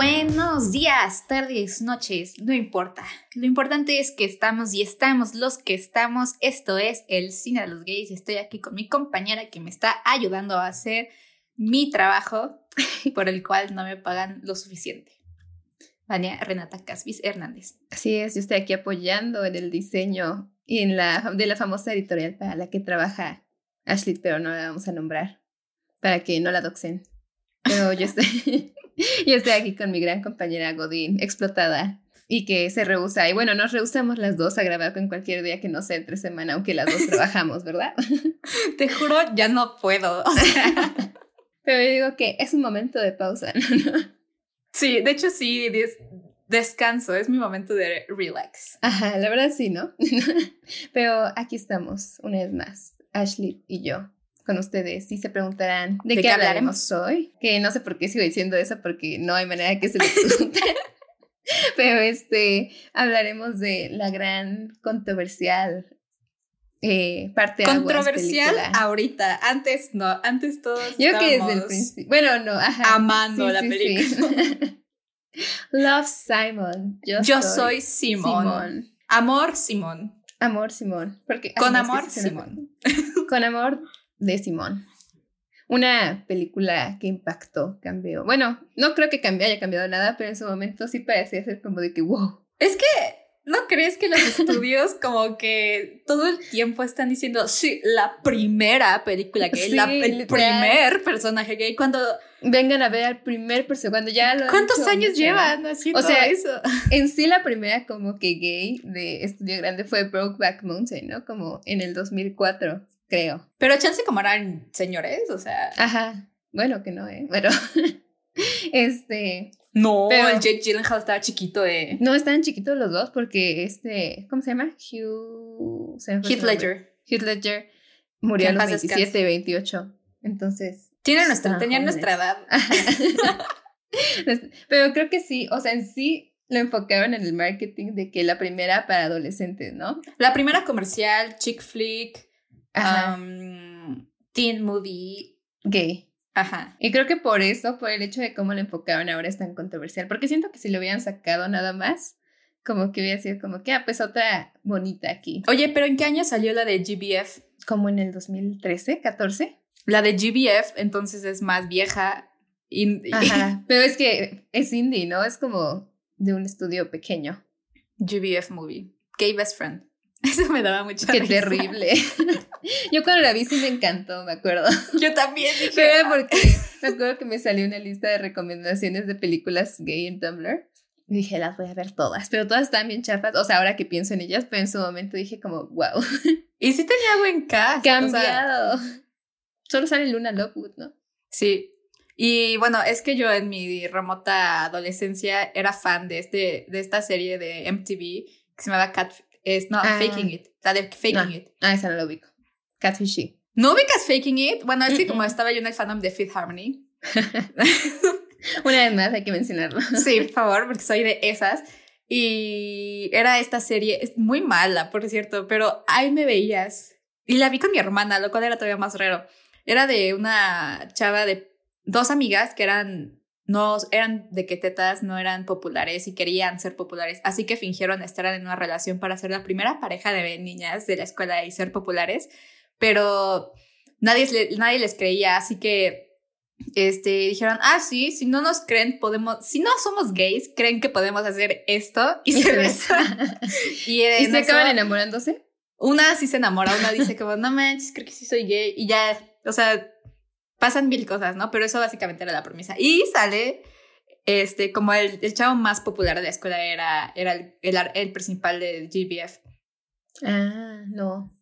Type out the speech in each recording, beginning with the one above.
Buenos días, tardes, noches, no importa. Lo importante es que estamos y estamos los que estamos. Esto es el cine de los gays. Estoy aquí con mi compañera que me está ayudando a hacer mi trabajo por el cual no me pagan lo suficiente. Vania Renata Casvis Hernández. Así es, yo estoy aquí apoyando en el diseño y en la de la famosa editorial para la que trabaja Ashley, pero no la vamos a nombrar para que no la doxen. Pero yo estoy y estoy aquí con mi gran compañera Godín, explotada, y que se rehúsa. Y bueno, nos rehusamos las dos a grabar con cualquier día que no sea entre semana, aunque las dos trabajamos, ¿verdad? Te juro, ya no puedo. Pero yo digo que es un momento de pausa, Sí, de hecho sí, descanso, es mi momento de relax. Ajá, la verdad sí, ¿no? Pero aquí estamos, una vez más, Ashley y yo con ustedes y se preguntarán de, qué, hablaremos hoy. Que no sé por qué sigo diciendo eso porque no hay manera que se lo pregunte. Pero este, hablaremos de la gran controversial eh, parte Controversial ahorita, antes no, antes todos Yo que desde el principio, bueno, no, amando la película. Love Simon. Yo, soy, Simón. Amor Simón. Amor Simón. Porque, Con amor Simón. Con amor de Simón. Una película que impactó, cambió. Bueno, no creo que cambie, haya cambiado nada, pero en su momento sí parecía ser como de que, wow. Es que, ¿no crees que los estudios como que todo el tiempo están diciendo, sí, la primera película gay, la, el primer personaje gay, cuando... Vengan a ver al primer personaje, cuando ya lo... ¿Cuántos años llevan haciendo o sea, eso? En sí la primera como que gay de estudio grande fue Brokeback Mountain, ¿no? Como en el 2004 creo. Pero chance como eran señores, o sea. Ajá. Bueno, que no, ¿eh? Pero. este. No, el Jake Gyllenhaal estaba chiquito, ¿eh? No, estaban chiquitos los dos porque este. ¿Cómo se llama? Hugh. Heath Ledger. Heath Ledger murió a los 27, 28. Entonces. Tiene nuestra, tenía nuestra edad. Pero creo que sí, o sea, en sí lo enfocaron en el marketing de que la primera para adolescentes, ¿no? La primera comercial, chick flick, teen movie. Gay. Ajá. Y creo que por eso, por el hecho de cómo lo enfocaron ahora es tan controversial. Porque siento que si lo hubieran sacado nada más, como que hubiera sido como que, ah, pues otra bonita aquí. Oye, pero ¿en qué año salió la de GBF? Como en el 2013, 14. La de GBF entonces es más vieja. Ajá. Pero es que es indie, ¿no? Es como de un estudio pequeño. GBF movie. Gay Best Friend. Eso me daba mucha Qué terrible. Yo cuando la vi sí me encantó, me acuerdo. Yo también dije. Pero porque me acuerdo que me salió una lista de recomendaciones de películas gay en Tumblr. Y dije, las voy a ver todas, pero todas están bien chafas. O sea, ahora que pienso en ellas, pero en su momento dije como, wow. Y sí tenía buen cast. Cambiado. Solo sale Luna Lovewood, ¿no? Sí. Y bueno, es que yo en mi remota adolescencia era fan de, este, de esta serie de MTV que se llamaba Cat, es no, ah. Faking It. La de Faking It. Ah, esa no la ubico. Catfishy. ¿No ubicas Faking It? Bueno, es que como estaba yo en el fandom de Fifth Harmony. Una vez más hay que mencionarlo. sí, por favor, porque soy de esas. Y era esta serie, es muy mala, por cierto, pero ahí me veías. Y la vi con mi hermana, lo cual era todavía más raro. Era de una chava de dos amigas que eran no eran de que tetas no eran populares y querían ser populares, así que fingieron estar en una relación para ser la primera pareja de niñas de la escuela y ser populares, pero nadie, nadie les creía, así que este, dijeron, ah, sí, si no nos creen, podemos, si no somos gays, creen que podemos hacer esto y, se besan. y, ¿Y se acaban enamorándose. Una sí se enamora, una dice como, no manches, creo que sí soy gay y ya, o sea, pasan mil cosas, ¿no? Pero eso básicamente era la promesa. Y sale, este, como el, el chavo más popular de la escuela era, era el, el, principal de GBF. Ah, no.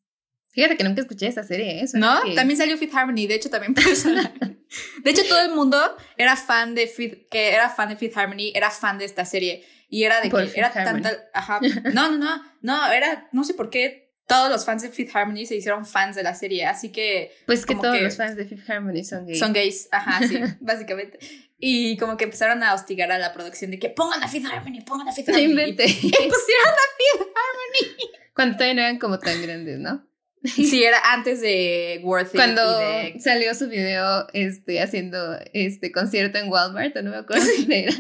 Fíjate que nunca escuché esa serie, ¿eh? ¿No? También salió Fifth Harmony, de hecho también De hecho todo el mundo era fan de Fifth, que era fan de Fifth Harmony, era fan de esta serie. Y era de que era tanta... Ajá. No, no, no, no, era, no sé por qué todos los fans de Fifth Harmony se hicieron fans de la serie, así que... Pues que todos los fans de Fifth Harmony son gays. Son gays, ajá, sí, básicamente. Y como que empezaron a hostigar a la producción de que pongan a Fifth Harmony, pongan a Fifth Harmony. Y, pusieron a Fifth Harmony. Cuando todavía no eran como tan grandes, ¿no? Sí, era antes de Worth It. Cuando de- salió su video este, haciendo este concierto en Walmart, o no me acuerdo dónde era,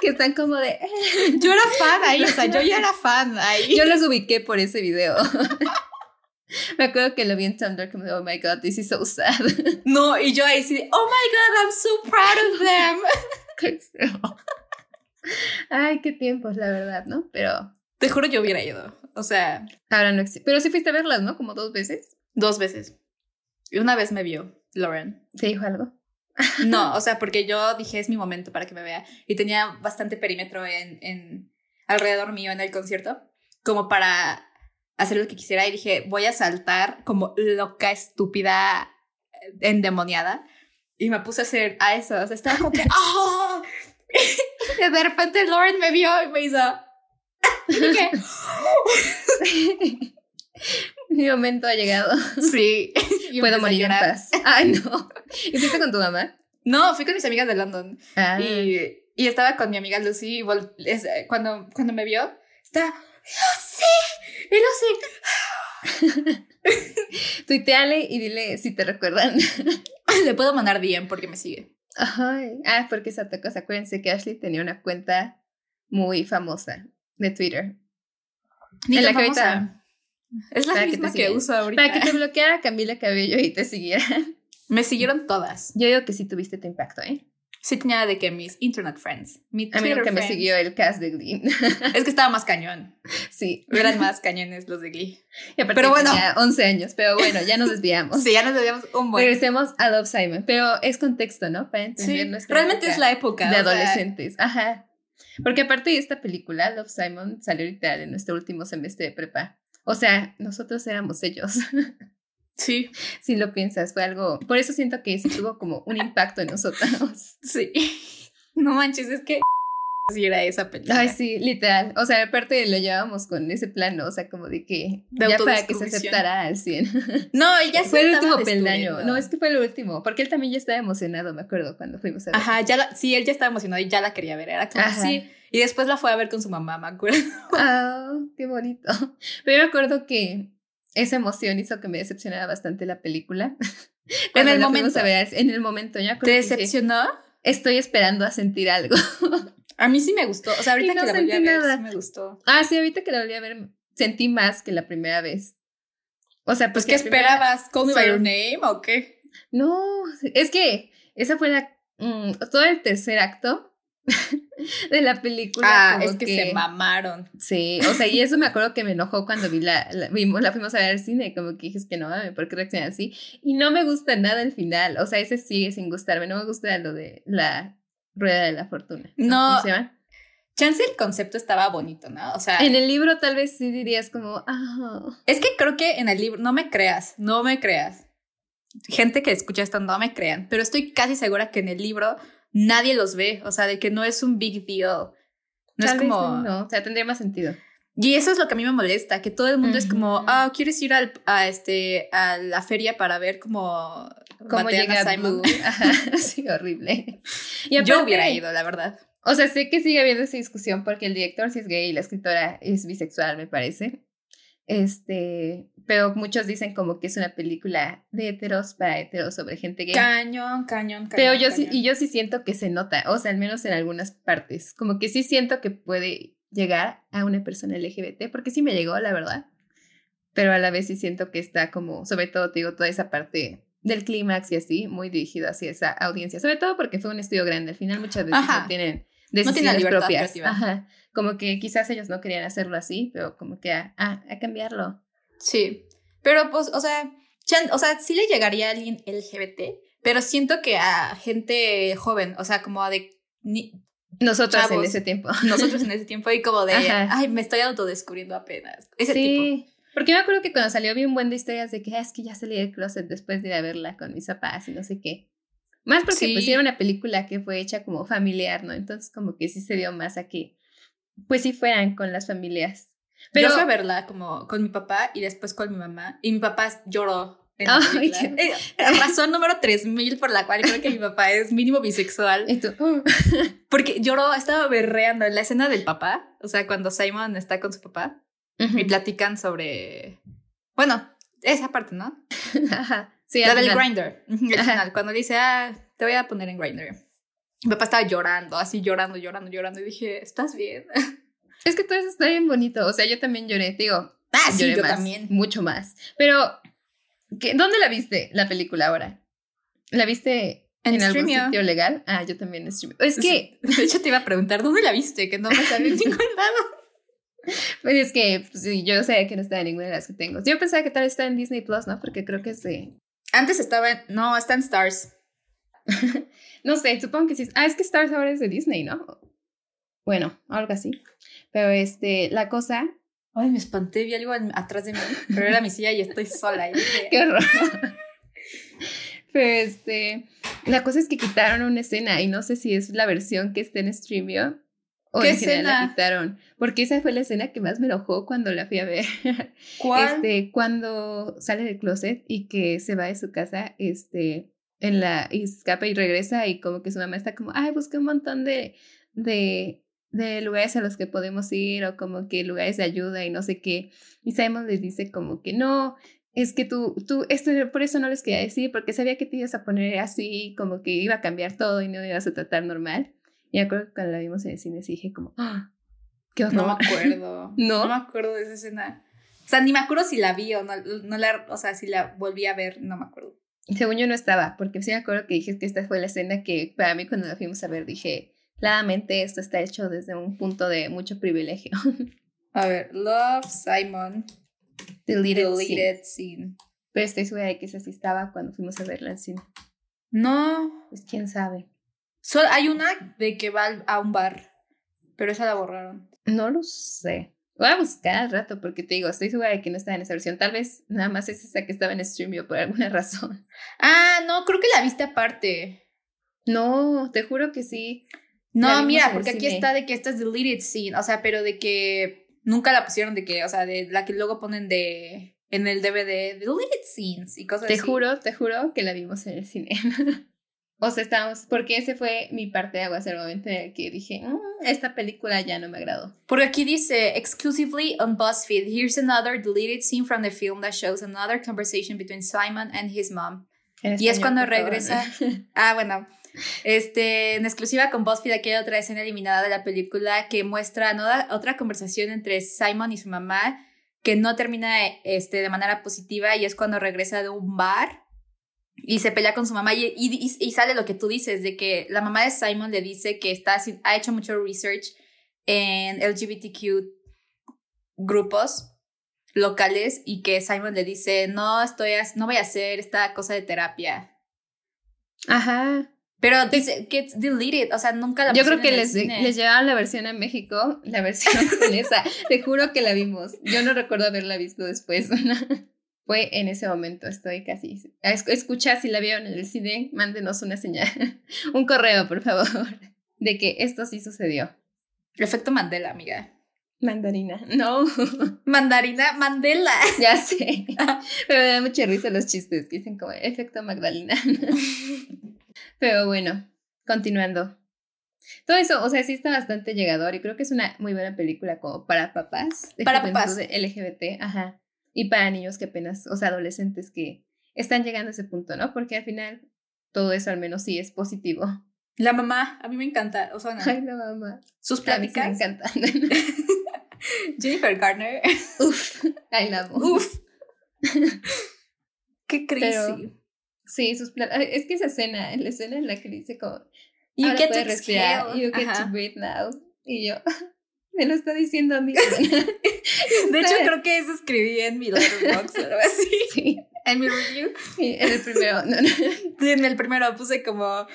que están como de... Yo era fan ahí, o sea, yo ya era fan ahí. Yo los ubiqué por ese video. me acuerdo que lo vi en Tumblr como de, oh my god, this is so sad. No, y yo ahí sí, de, oh my god, I'm so proud of them. Qué. Ay, qué tiempos, la verdad, ¿no? Pero Te juro yo hubiera ido. O sea, ahora no existe. Pero sí fuiste a verlas, ¿no? Como dos veces. dos veces. Y una vez me vio, Lauren. ¿Te dijo algo? No, o sea, porque yo dije es mi momento para que me vea. Y tenía bastante perímetro en, en alrededor mío en el concierto, como para hacer lo que quisiera. Y dije, voy a saltar como loca, estúpida, endemoniada. Y me puse a hacer a eso. O sea, estaba como que, ¡oh! Y de repente Lauren me vio y me hizo. Mi momento ha llegado. sí. Puedo morir en paz. Ay, no. ¿Y fuiste con tu mamá? No, fui con mis amigas de London. Ah. Y, y estaba con mi amiga Lucy y es- eh, cuando, cuando me vio, estaba, Lucy, y Lucy, Tuiteale y dile si te recuerdan. le puedo mandar DM porque me sigue. Ay. Ah, porque esa cosa. Acuérdense que Ashley tenía una cuenta muy famosa de Twitter. Ni En la que ahorita-. Es la que misma que, sigan. uso ahorita. Para que te bloqueara Camila Cabello y te siguiera. Me siguieron todas. Yo digo que sí tuviste tu impacto, ¿eh? Sí tenía de que mis internet friends, mi A mí Twitter nunca me friends. siguió el cast de Glee. Es que estaba más cañón. sí. Eran más cañones los de Glee. Y aparte Pero bueno. tenía 11 años, pero bueno, ya nos desviamos. Sí, ya nos debíamos un buen. Regresemos a Love Simon, pero es contexto, ¿no? Para entender Sí, nuestra realmente época es la época. de o sea, adolescentes. Ajá. Porque aparte de esta película, Love Simon salió literal en nuestro último semestre de prepa. O sea, nosotros éramos ellos. sí, si lo piensas, fue algo. Por eso siento que sí tuvo como un impacto en nosotros. sí. No manches, es que sí era esa película. Ay, sí, literal. O sea, aparte lo llevábamos con ese plano, o sea, como de que De ya para que se aceptara al 100. No, ella sí fue el último peldaño. No, es que fue el último, porque él también ya estaba emocionado, me acuerdo, cuando fuimos a ver. Ajá, ya la, sí, él ya estaba emocionado y ya la quería ver. Era como Ajá. sí. Y después la fue a ver con su mamá, me acuerdo. Ah, qué bonito. Pero yo me acuerdo que esa emoción hizo que me decepcionara bastante la película. Cuando el momento. a ver, en el momento, ya ¿Te decepcionó? Estoy esperando a sentir algo. A mí sí me gustó. O sea, ahorita no que la volví a ver, nada. sí me gustó. Ah, sí, ahorita que la volví a ver, sentí más que la primera vez. O sea, Pues, ¿qué esperabas? ¿Call me by your name o qué? No, es que esa fue la. mm, todo el tercer acto de la película. Ah, es que, se mamaron. Sí, o sea, y eso me acuerdo que me enojó cuando vi la, la, vimos, la fuimos a ver al cine, como que dije, es que no ¿por qué reaccionan así? Y no me gusta nada el final, o sea, ese sigue sin gustarme, no me gusta lo de la rueda de la fortuna. No. ¿Cómo se llama? Chance el concepto estaba bonito, ¿no? O sea, En el libro tal vez sí dirías como, ah, es que creo que en el libro, no me creas, no me creas. Gente que escucha esto, no me crean, pero estoy casi segura que en el libro nadie los ve, o sea, de que no es un big deal. No tal es vez como... no, o sea, tendría más sentido. Y eso es lo que a mí me molesta, que todo el mundo es como, ah, ¿quieres ir al, a, este, a la feria para ver cómo, ¿Cómo batean a llega Simon? Ajá, sí, horrible. Y Yo aparte- hubiera ido, la verdad. O sea, sé que sigue habiendo esa discusión porque el director sí es gay y la escritora es bisexual, me parece. Este, pero muchos dicen como que es una película de heteros para heteros sobre gente gay. Cañón, cañón, cañón. pero yo sí, cañón. y yo sí siento que se nota, o sea, al menos en algunas partes, como que sí siento que puede llegar a una persona LGBT, porque sí me llegó, la verdad. Pero a la vez sí siento que está como, sobre todo, te digo, toda esa parte del clímax y así, muy dirigido hacia esa audiencia, sobre todo porque fue un estudio grande, al final muchas veces Ajá. no tienen decisiones libertad propias. Ajá. Como que quizás ellos no querían hacerlo así, pero como que a, a, a cambiarlo. Sí. Pero pues, o sea, chan- o sea, sí le llegaría a alguien LGBT, pero siento que a gente joven, o sea, como de ni- Nosotros en Chavos. ese tiempo. nosotros en ese tiempo y como de, Ajá. ay, me estoy autodescubriendo apenas. Ese tipo. sí. Porque me acuerdo que cuando salió vi un buen de historias de que "Ah, es que ya salí del closet después de ir a verla con mis papás y no sé qué. Más porque Sí. pues sí era una película que fue hecha como familiar, ¿no? Entonces como que sí se dio más a que pues sí fueran con las familias. Pero Yo fui a verla como con mi papá y después con mi mamá. Y mi papá lloró. Ay. Eh, razón número 3000 por la cual creo que mi papá es mínimo bisexual. y "Uh". Porque lloró, estaba berreando en la escena del papá. O sea, cuando Simon está con su papá y Ujú. platican sobre. Bueno, esa parte, ¿no? Ajá. Sí, La del grinder. Final, cuando dice, ah, te voy a poner en grinder. Mi papá estaba llorando, así llorando, llorando, llorando. Y dije, ¿estás bien? Es que todo eso está bien bonito. O sea, yo también lloré, digo. Ah, sí, lloré yo más, también. Mucho más. Pero, ¿qué- ¿dónde la viste, la película ahora? ¿La viste En en, algún sitio legal? Ah, yo también en Streamio. Es que, De hecho, te iba a preguntar, ¿dónde la viste? Que no me sale en ningún lado. pues es que pues, yo sé que no está en ninguna de las que tengo. Yo pensaba que tal está en Disney Plus, ¿no? Porque creo que es de. Antes estaba en... No, está en Stars. No sé, supongo que sí. Ah, es que Stars ahora es de Disney, ¿no? Bueno, algo así. Pero este, la cosa. Ay, me espanté, vi algo atrás de mí. Pero era mi silla y estoy sola. Y dije, Qué horror. Pero este, la cosa es que quitaron una escena y no sé si es la versión que está en Streamio o ¿Qué en general la quitaron. Porque esa fue la escena que más me enojó cuando la fui a ver. ¿Cuál? Este, cuando sale del closet y que se va de su casa, este, en la, y escapa y regresa y como que su mamá está como, ay, busqué un montón de, de, de lugares a los que podemos ir o como que lugares de ayuda y no sé qué. Y Simon les dice como que no, es que tú, tú, esto, por eso no les quería decir, porque sabía que te ibas a poner así, como que iba a cambiar todo y no ibas a tratar normal. Y me acuerdo que cuando la vimos en el cine sí dije como, ah, qué horror. No me acuerdo. ¿No? me acuerdo de esa escena. O sea, ni me acuerdo si la vi o no, no la, o sea, si la volví a ver, no me acuerdo. Según yo no estaba, porque sí me acuerdo que dije que esta fue la escena que para mí cuando la fuimos a ver dije, claramente esto está hecho desde un punto de mucho privilegio. A ver, Love, Simon, Deleted, scene. Deleted Scene. Pero estoy segura de que esa sí estaba cuando fuimos a verla en cine. No, Pues quién sabe. solo hay una de que va a un bar, pero esa la borraron. No lo sé. Voy a buscar al rato porque te digo, estoy segura de que no estaba en esa versión. Tal vez nada más es esa que estaba en Streamio por alguna razón. Ah, no, creo que la viste aparte. No, te juro que sí. No, mira, porque aquí está de que esta es deleted scene, o sea, pero de que nunca la pusieron de que, o sea, de la que luego ponen de en el DVD, deleted scenes y cosas Te así. juro, te juro que la vimos en el cine. o sea, estábamos, porque ese fue mi parte de aguas, el momento en el que dije, "Mm, esta película ya no me agradó. Porque aquí dice, exclusively on BuzzFeed, here's another deleted scene from the film that shows another conversation between Simon and his mom. En Y es cuando regresa. Ah, bueno. Este, en exclusiva con BuzzFeed, aquí hay otra escena eliminada de la película que muestra ¿no? otra conversación entre Simon y su mamá que no termina este, de manera positiva y es cuando regresa de un bar y se pelea con su mamá y, y- y sale lo que tú dices, de que la mamá de Simon le dice que está, ha hecho mucho research en LGBTQ grupos locales y que Simon le dice, no, estoy, no voy a hacer esta cosa de terapia. Ajá. Pero dice que deleted, o sea, nunca la Yo creo que les, les llevaron la versión a México, la versión con esa. Te juro que la vimos. Yo no recuerdo haberla visto después. Fue en ese momento, estoy casi. Es- Escucha si la vieron en el cine, mándenos una señal, un correo, por favor, de que esto sí sucedió. Efecto Mandela, amiga. Mandarina, no, Mandarina Mandela. ya sé. Pero me da mucha risa los chistes que dicen como efecto Magdalena. Pero bueno, continuando. Todo eso, o sea, sí está bastante llegador y creo que es una muy buena película como para papás. de Para papás. LGBT, ajá. Y para niños que apenas, o sea, adolescentes que están llegando a ese punto, ¿no? Porque al final todo eso al menos sí es positivo. La mamá, a mí me encanta. O sea. Ay, la mamá. sus A mí sí me pláticas. encantan. Jennifer Garner. Uf, la amo. Uf. Qué crazy. Pero- Sí, sus Es que esa escena, la escena en la que dice como, you get to respirar. exhale. You get Ajá. to breathe now. Y yo, me lo está diciendo a mí. De hecho, creo que eso escribí en mi letterbox o algo así. sí. En mi review. Sí, En el primero. No, no. Sí, En el primero puse como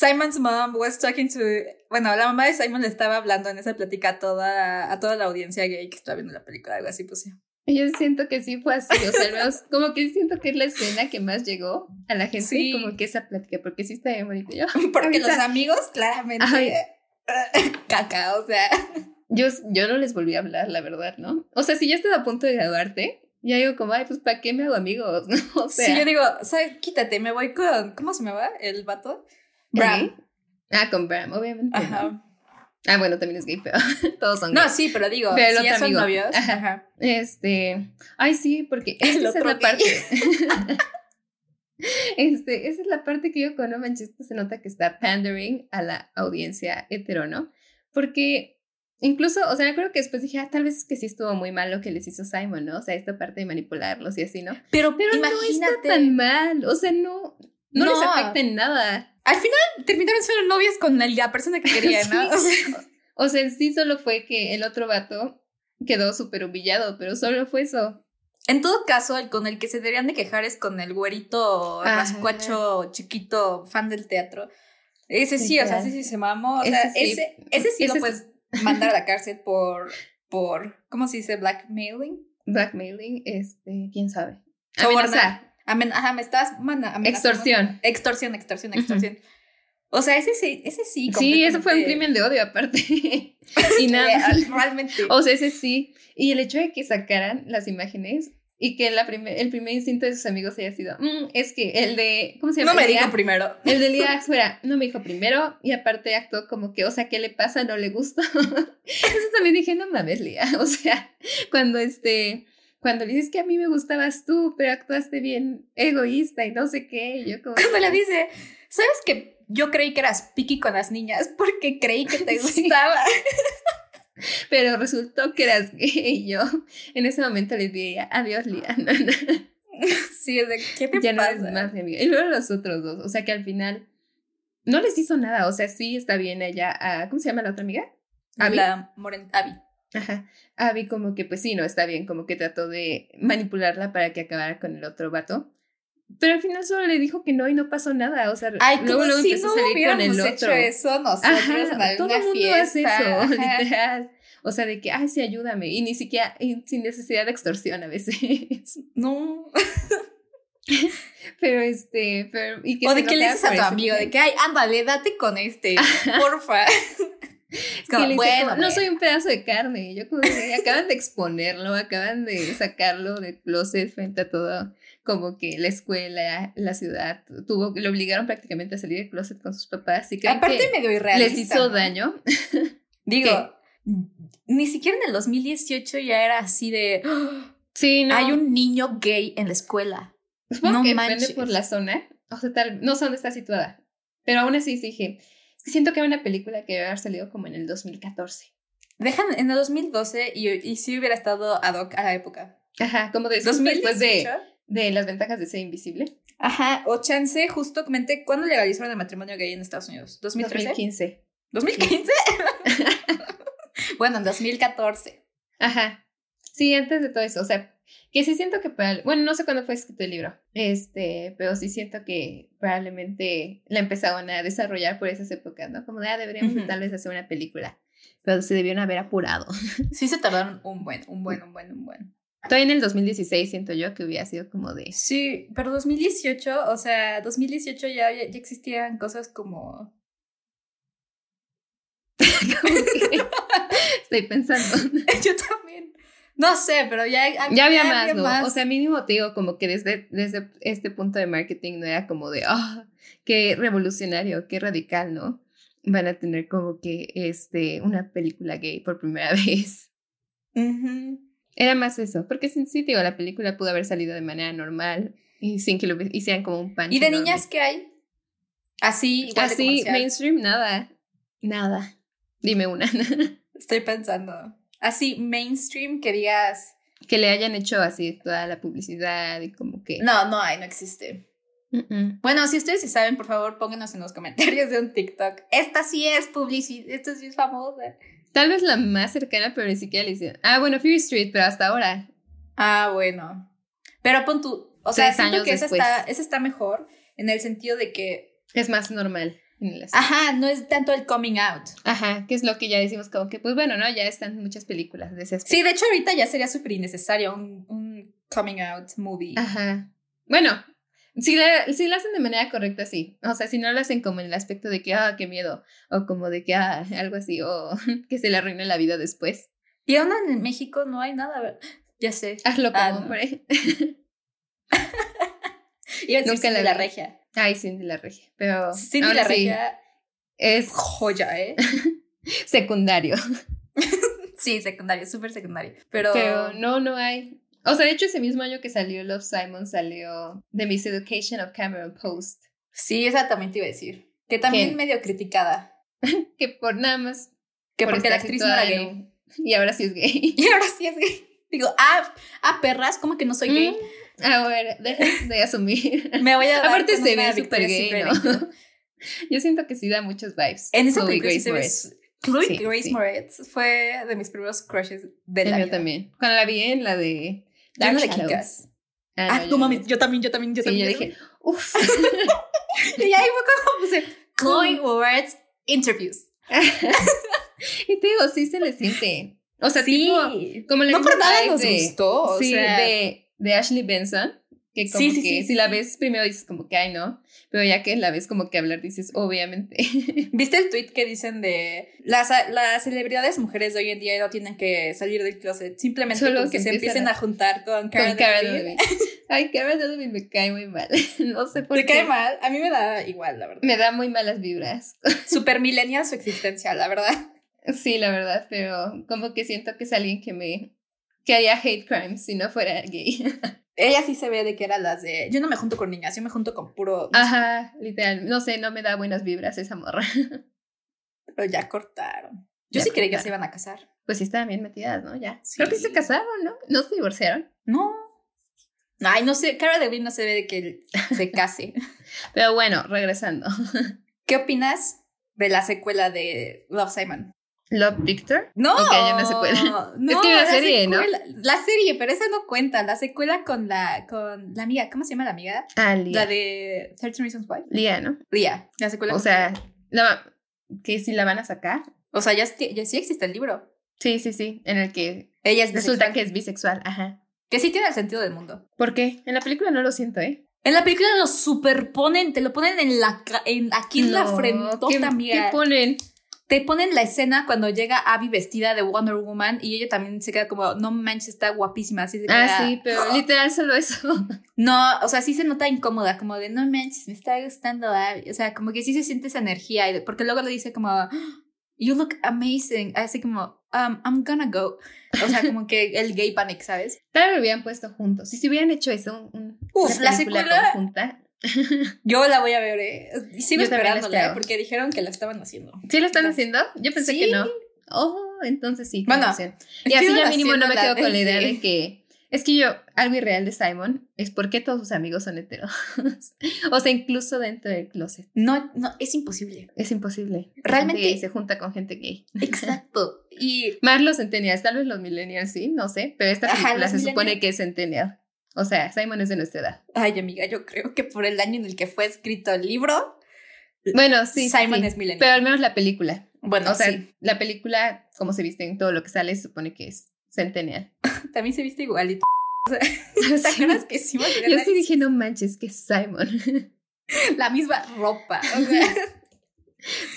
Simon's mom was talking to bueno, la mamá de Simon le estaba hablando en esa plática a toda, a toda la audiencia gay que estaba viendo la película, algo así puse. Y Yo siento que sí fue así. O sea, menos como que siento que es la escena que más llegó a la gente. Sí. Como que esa plática, porque sí está bien bonito. Yo, Porque ahorita- los amigos, claramente, Ay. caca, o sea. yo, yo no les volví a hablar, la verdad, ¿no? O sea, si ya estaba a punto de graduarte, ya digo como, ay, pues ¿para qué me hago amigos? ¿no? O sea, sí, yo digo, ¿sabes? Quítate, me voy con, ¿cómo se me va? El vato. Bram. Ah, con Bram, obviamente. ¿no? Ajá. Ah, bueno, también es gay, pero todos son No, gays. sí, pero digo, Pero si ya son novios. Ajá. Ajá. Este, ay sí, porque esa es la gay. parte. este, esa es la parte que yo con No Manches se nota que está pandering a la audiencia hetero, ¿no? Porque incluso, o sea, me acuerdo que después dije, ah, tal vez es que sí estuvo muy mal lo que les hizo Simon, ¿no? O sea, esta parte de manipularlos y así, ¿no? Pero, Pero imagínate. no está tan mal, o sea, no, no, les No. afecta en nada. Al final terminaron siendo novios con la, persona que querían, ¿no? Sí. O sea, sí solo fue que el otro vato quedó súper humillado, pero solo fue eso. en todo caso, el con el que se deberían de quejar es con el güerito Ajá. rascuacho chiquito fan del teatro. Ese sí, o sea, ese sí se mamó. O sea, Ese sí. ese, ese sí Ese lo es- puedes mandar a la cárcel por, por, ¿cómo se dice? Blackmailing. Blackmailing, este, quién sabe. Sobornar. Amen- ajá, me estás mana- amenazando. Extorsión. Extorsión, extorsión, Ujú. extorsión. O sea, ese sí, ese sí. Sí, eso fue un crimen de odio aparte. y nada. Realmente. O sea, ese sí. Y el hecho de que sacaran las imágenes y que la primer, el primer instinto de sus amigos haya sido, "Mm, es que el de, ¿cómo se llama? no me dijo primero. El de Lía fuera, no me dijo primero y aparte actuó como que, o sea, ¿qué le pasa? No le gusta. Eso también dije, no mames, Lía. O sea, cuando este, cuando le dices que a mí me gustabas tú, pero actuaste bien egoísta y no sé qué, yo como... Cuando le dice, ¿sabes que yo creí que eras piqui con las niñas porque creí que te Sí. gustaba? Pero resultó que eras gay y yo en ese momento le diría, adiós, no, Sí, es de, ¿qué te ya no es más mi amiga. Y luego los otros dos, o sea que al final no les hizo nada, o sea, sí está bien ella, a, ¿cómo se llama la otra amiga? Abby. La Moren Abby. Ajá. Abby como que pues sí, no, está bien, como que trató de manipularla para que acabara con el otro vato. Pero al final solo le dijo que no y no pasó nada, o sea, Ay, luego, luego si empezó no a salir con el otro. hecho eso nosotros Ajá, en todo el mundo fiesta. hace eso, Ajá. literal. O sea, de que, ay, sí, ayúdame. Y ni siquiera, y sin necesidad de extorsión a veces. No. pero este, pero. Y que o de que le dices a tu amigo, de que, ay, ándale, date con este, porfa. Es que como, dice bueno, como, no soy un pedazo de carne. Yo como de, acaban de exponerlo, acaban de sacarlo del closet frente a todo, como que la escuela, la ciudad, tuvo, lo obligaron prácticamente a salir del closet con sus papás. Y Aparte que medio irrealista. les hizo ¿no? daño. Digo, ni siquiera en el 2018 ya era así de, "Ah, Sí, no. hay un niño gay en la escuela. Supongo No que manches. depende por la zona. O sea, tal, no sé dónde está situada. Pero aún así sí dije, que siento que era una película que debe haber salido como en el 2014. Dejan en el 2012 y, y sí hubiera estado ad hoc a la época. Ajá, como de justo 2018. después de, de las ventajas de ser invisible. Ajá, o chance, justamente, ¿cuándo legalizaron el matrimonio gay en Estados Unidos? ¿2013? 2015. ¿2015? bueno, en 2014. Ajá. Sí, antes de todo eso. O sea, que sí siento que para... Bueno, no sé cuándo fue escrito el libro. Este, pero sí siento que probablemente la empezaron a desarrollar por esas épocas, ¿no? Como de, ah, deberíamos de Ujú. tal vez hacer una película. Pero se debieron haber apurado. Sí se tardaron un buen, un buen, un buen, un buen. Todavía en el 2016 siento yo que hubiera sido como de... Sí, pero 2018, o sea, 2018 ya, ya, ya existían cosas como... Estoy pensando. Yo también. No sé, pero ya, Ya había más, ¿no? O sea, mínimo te digo, como que desde, desde este punto de marketing no era como de, ah, qué revolucionario, qué radical, ¿no? Van a tener como que este, una película gay por primera vez. Era más eso, porque sí, sí, te digo, la película pudo haber salido de manera normal y sin que lo hicieran como un pan. ¿Y de niñas qué hay? Así, igual Así, mainstream, nada. Nada. Dime una. Estoy pensando. Así, mainstream, que digas... que le hayan hecho así toda la publicidad y como que. No, no hay, no existe. Bueno, si ustedes sí saben, por favor, pónganos en los comentarios de un TikTok. Esta sí es publicidad, esta sí es famosa. Tal vez la más cercana, pero ni siquiera le hicieron. Ah, bueno, Fear Street, pero hasta ahora. Ah, bueno. Pero pon tu... O sea, Tres siento años que esa después. está, esa está mejor en el sentido de que... Es más normal. En Ajá, no es tanto el coming out. Ajá, que es lo que ya decimos como que, pues bueno, ¿no? Ya están muchas películas de ese aspecto. Sí, de hecho ahorita ya sería súper innecesario un, un coming out movie. Ajá. Bueno, si la, si la hacen de manera correcta, sí. O sea, si no lo hacen como en el aspecto de que, ah, qué miedo. O como de que, ah, algo así. O que se le arruine la vida después. Y aún en México no hay nada. Ya sé. Hazlo como, Ah, no. hombre. Iba a decir Nunca la la regia. Ay, Cindy la regia. Pero. Cindy la regia, Es. joya, ¿eh? Secundario. Sí, secundario, súper secundario. Pero, Pero no, no hay. O sea, de hecho, ese mismo año que salió Love Simon salió The Miseducation of Cameron Post. sí, esa también te iba a decir. Que también ¿Qué? medio criticada. Que por nada más. Que por porque la actriz no era gay. un- Y ahora sí es gay. Y ahora sí es gay. Digo, ah, ah, perras, ¿cómo que no soy gay? Mm, A ver, dejen de asumir. Me voy a dar Aparte se ve súper gay. ¿no? Yo siento que sí da muchos vibes. En esa Chloe película Grace Moretz. Chloe Sí, Grace sí. Moretz fue de mis primeros crushes de la vida. también. Cuando la vi en la de Yo Dark no de Shadows. Kikas. Ah, Ah, no, no yo mames, yo también, yo también, yo Sí, también. yo yo dije, uff. Y ahí fue cuando puse Chloe Moretz interviews. y te digo, sí se le siente. O sea, sí. tipo, como le no por nada nos de, gustó. O sí, sea, de, de Ashley Benson. Que como Sí, sí, que sí, si la ves primero dices como que ay no, pero ya que la ves como que hablar dices obviamente. ¿Viste el tweet que dicen de las, las celebridades mujeres de hoy en día no tienen que salir del closet? Simplemente Solo que se empiecen a- a, juntar con Cara Delevingne. Ay, Cara Delevingne me cae muy mal. No sé por ¿Te qué. cae mal? A mí me da igual, la verdad. Me da muy malas vibras. Super millennial su existencia, la verdad. Sí, la verdad, pero como que siento que es alguien que me que haría hate crimes si no fuera gay. Ella sí se ve de que era las de. Yo no me junto con niñas, yo me junto con puro. Ajá, literal. No sé, no me da buenas vibras esa morra. Pero ya cortaron. Yo Ya sí creí que cortaron. se iban a casar. Pues sí estaban bien metidas, ¿no? Ya. Sí. Creo que se casaron, ¿no? No se divorciaron. No. Ay, no sé. Cara de no se ve de que se case. Pero bueno, regresando. ¿Qué opinas de la secuela de Love Simon? Love Victor. No, Ok, hay una secuela. No, Es que la serie, ¿no? secuela- La serie, pero esa no cuenta. La secuela con la, con la amiga, ¿cómo se llama la amiga? Ah, La Lía. de 13 Reasons Why. Lía, ¿no? Lía. La secuela. O sea, la- que si la van a sacar. o sea ya, ya sí existe el libro. Sí, sí, sí. En el que Ella es resulta bisexual. que es bisexual. Ajá. que sí tiene el sentido del mundo. ¿Por qué? En la película no lo siento, ¿eh? En la película lo superponen, te lo ponen en la en aquí en la No, frentota, ¿qué. ¿Qué ponen? Te ponen la escena cuando llega Abby vestida de Wonder Woman y ella también se queda como, no manches, está guapísima, así se Ah, queda- sí, pero literal solo eso. No, o sea, sí se nota incómoda, como de, no manches, me está gustando Abby. O sea, como que sí se siente esa energía, y- porque luego le dice como, you look amazing, así como, um, I'm gonna go. O sea, como que el gay panic, ¿sabes? Tal vez lo hubieran puesto juntos. Si se hubieran hecho eso, un, un- Uf, una la secuela- conjunta. Yo la voy a ver, eh. Sigo la esperándola, espero. porque dijeron que la estaban haciendo. ¿Sí lo están haciendo? Yo pensé Sí. que no. Oh, entonces sí. Bueno, y así ya mínimo no me quedo con la idea de que es que yo, algo irreal de Simon es por qué todos sus amigos son heteros. o sea, incluso dentro del closet. No, no, es imposible. Es imposible. La Realmente- gay se junta con gente gay. Exacto. Y Más los centennials, tal vez los millennials sí, no sé, pero esta película se supone que es centennial. O sea, Simon es de nuestra edad. Ay, amiga, yo creo que por el año en el que fue escrito el libro, Bueno, sí. Simon sí, es millennial. Pero al menos la película. bueno, o sea, sí. la película, como se viste en todo lo que sale, se supone que es centennial. También se viste igualito. O sea, ¿te acuerdas que sí, Yo sí dije, no manches, que es Simon. la misma ropa. O sea,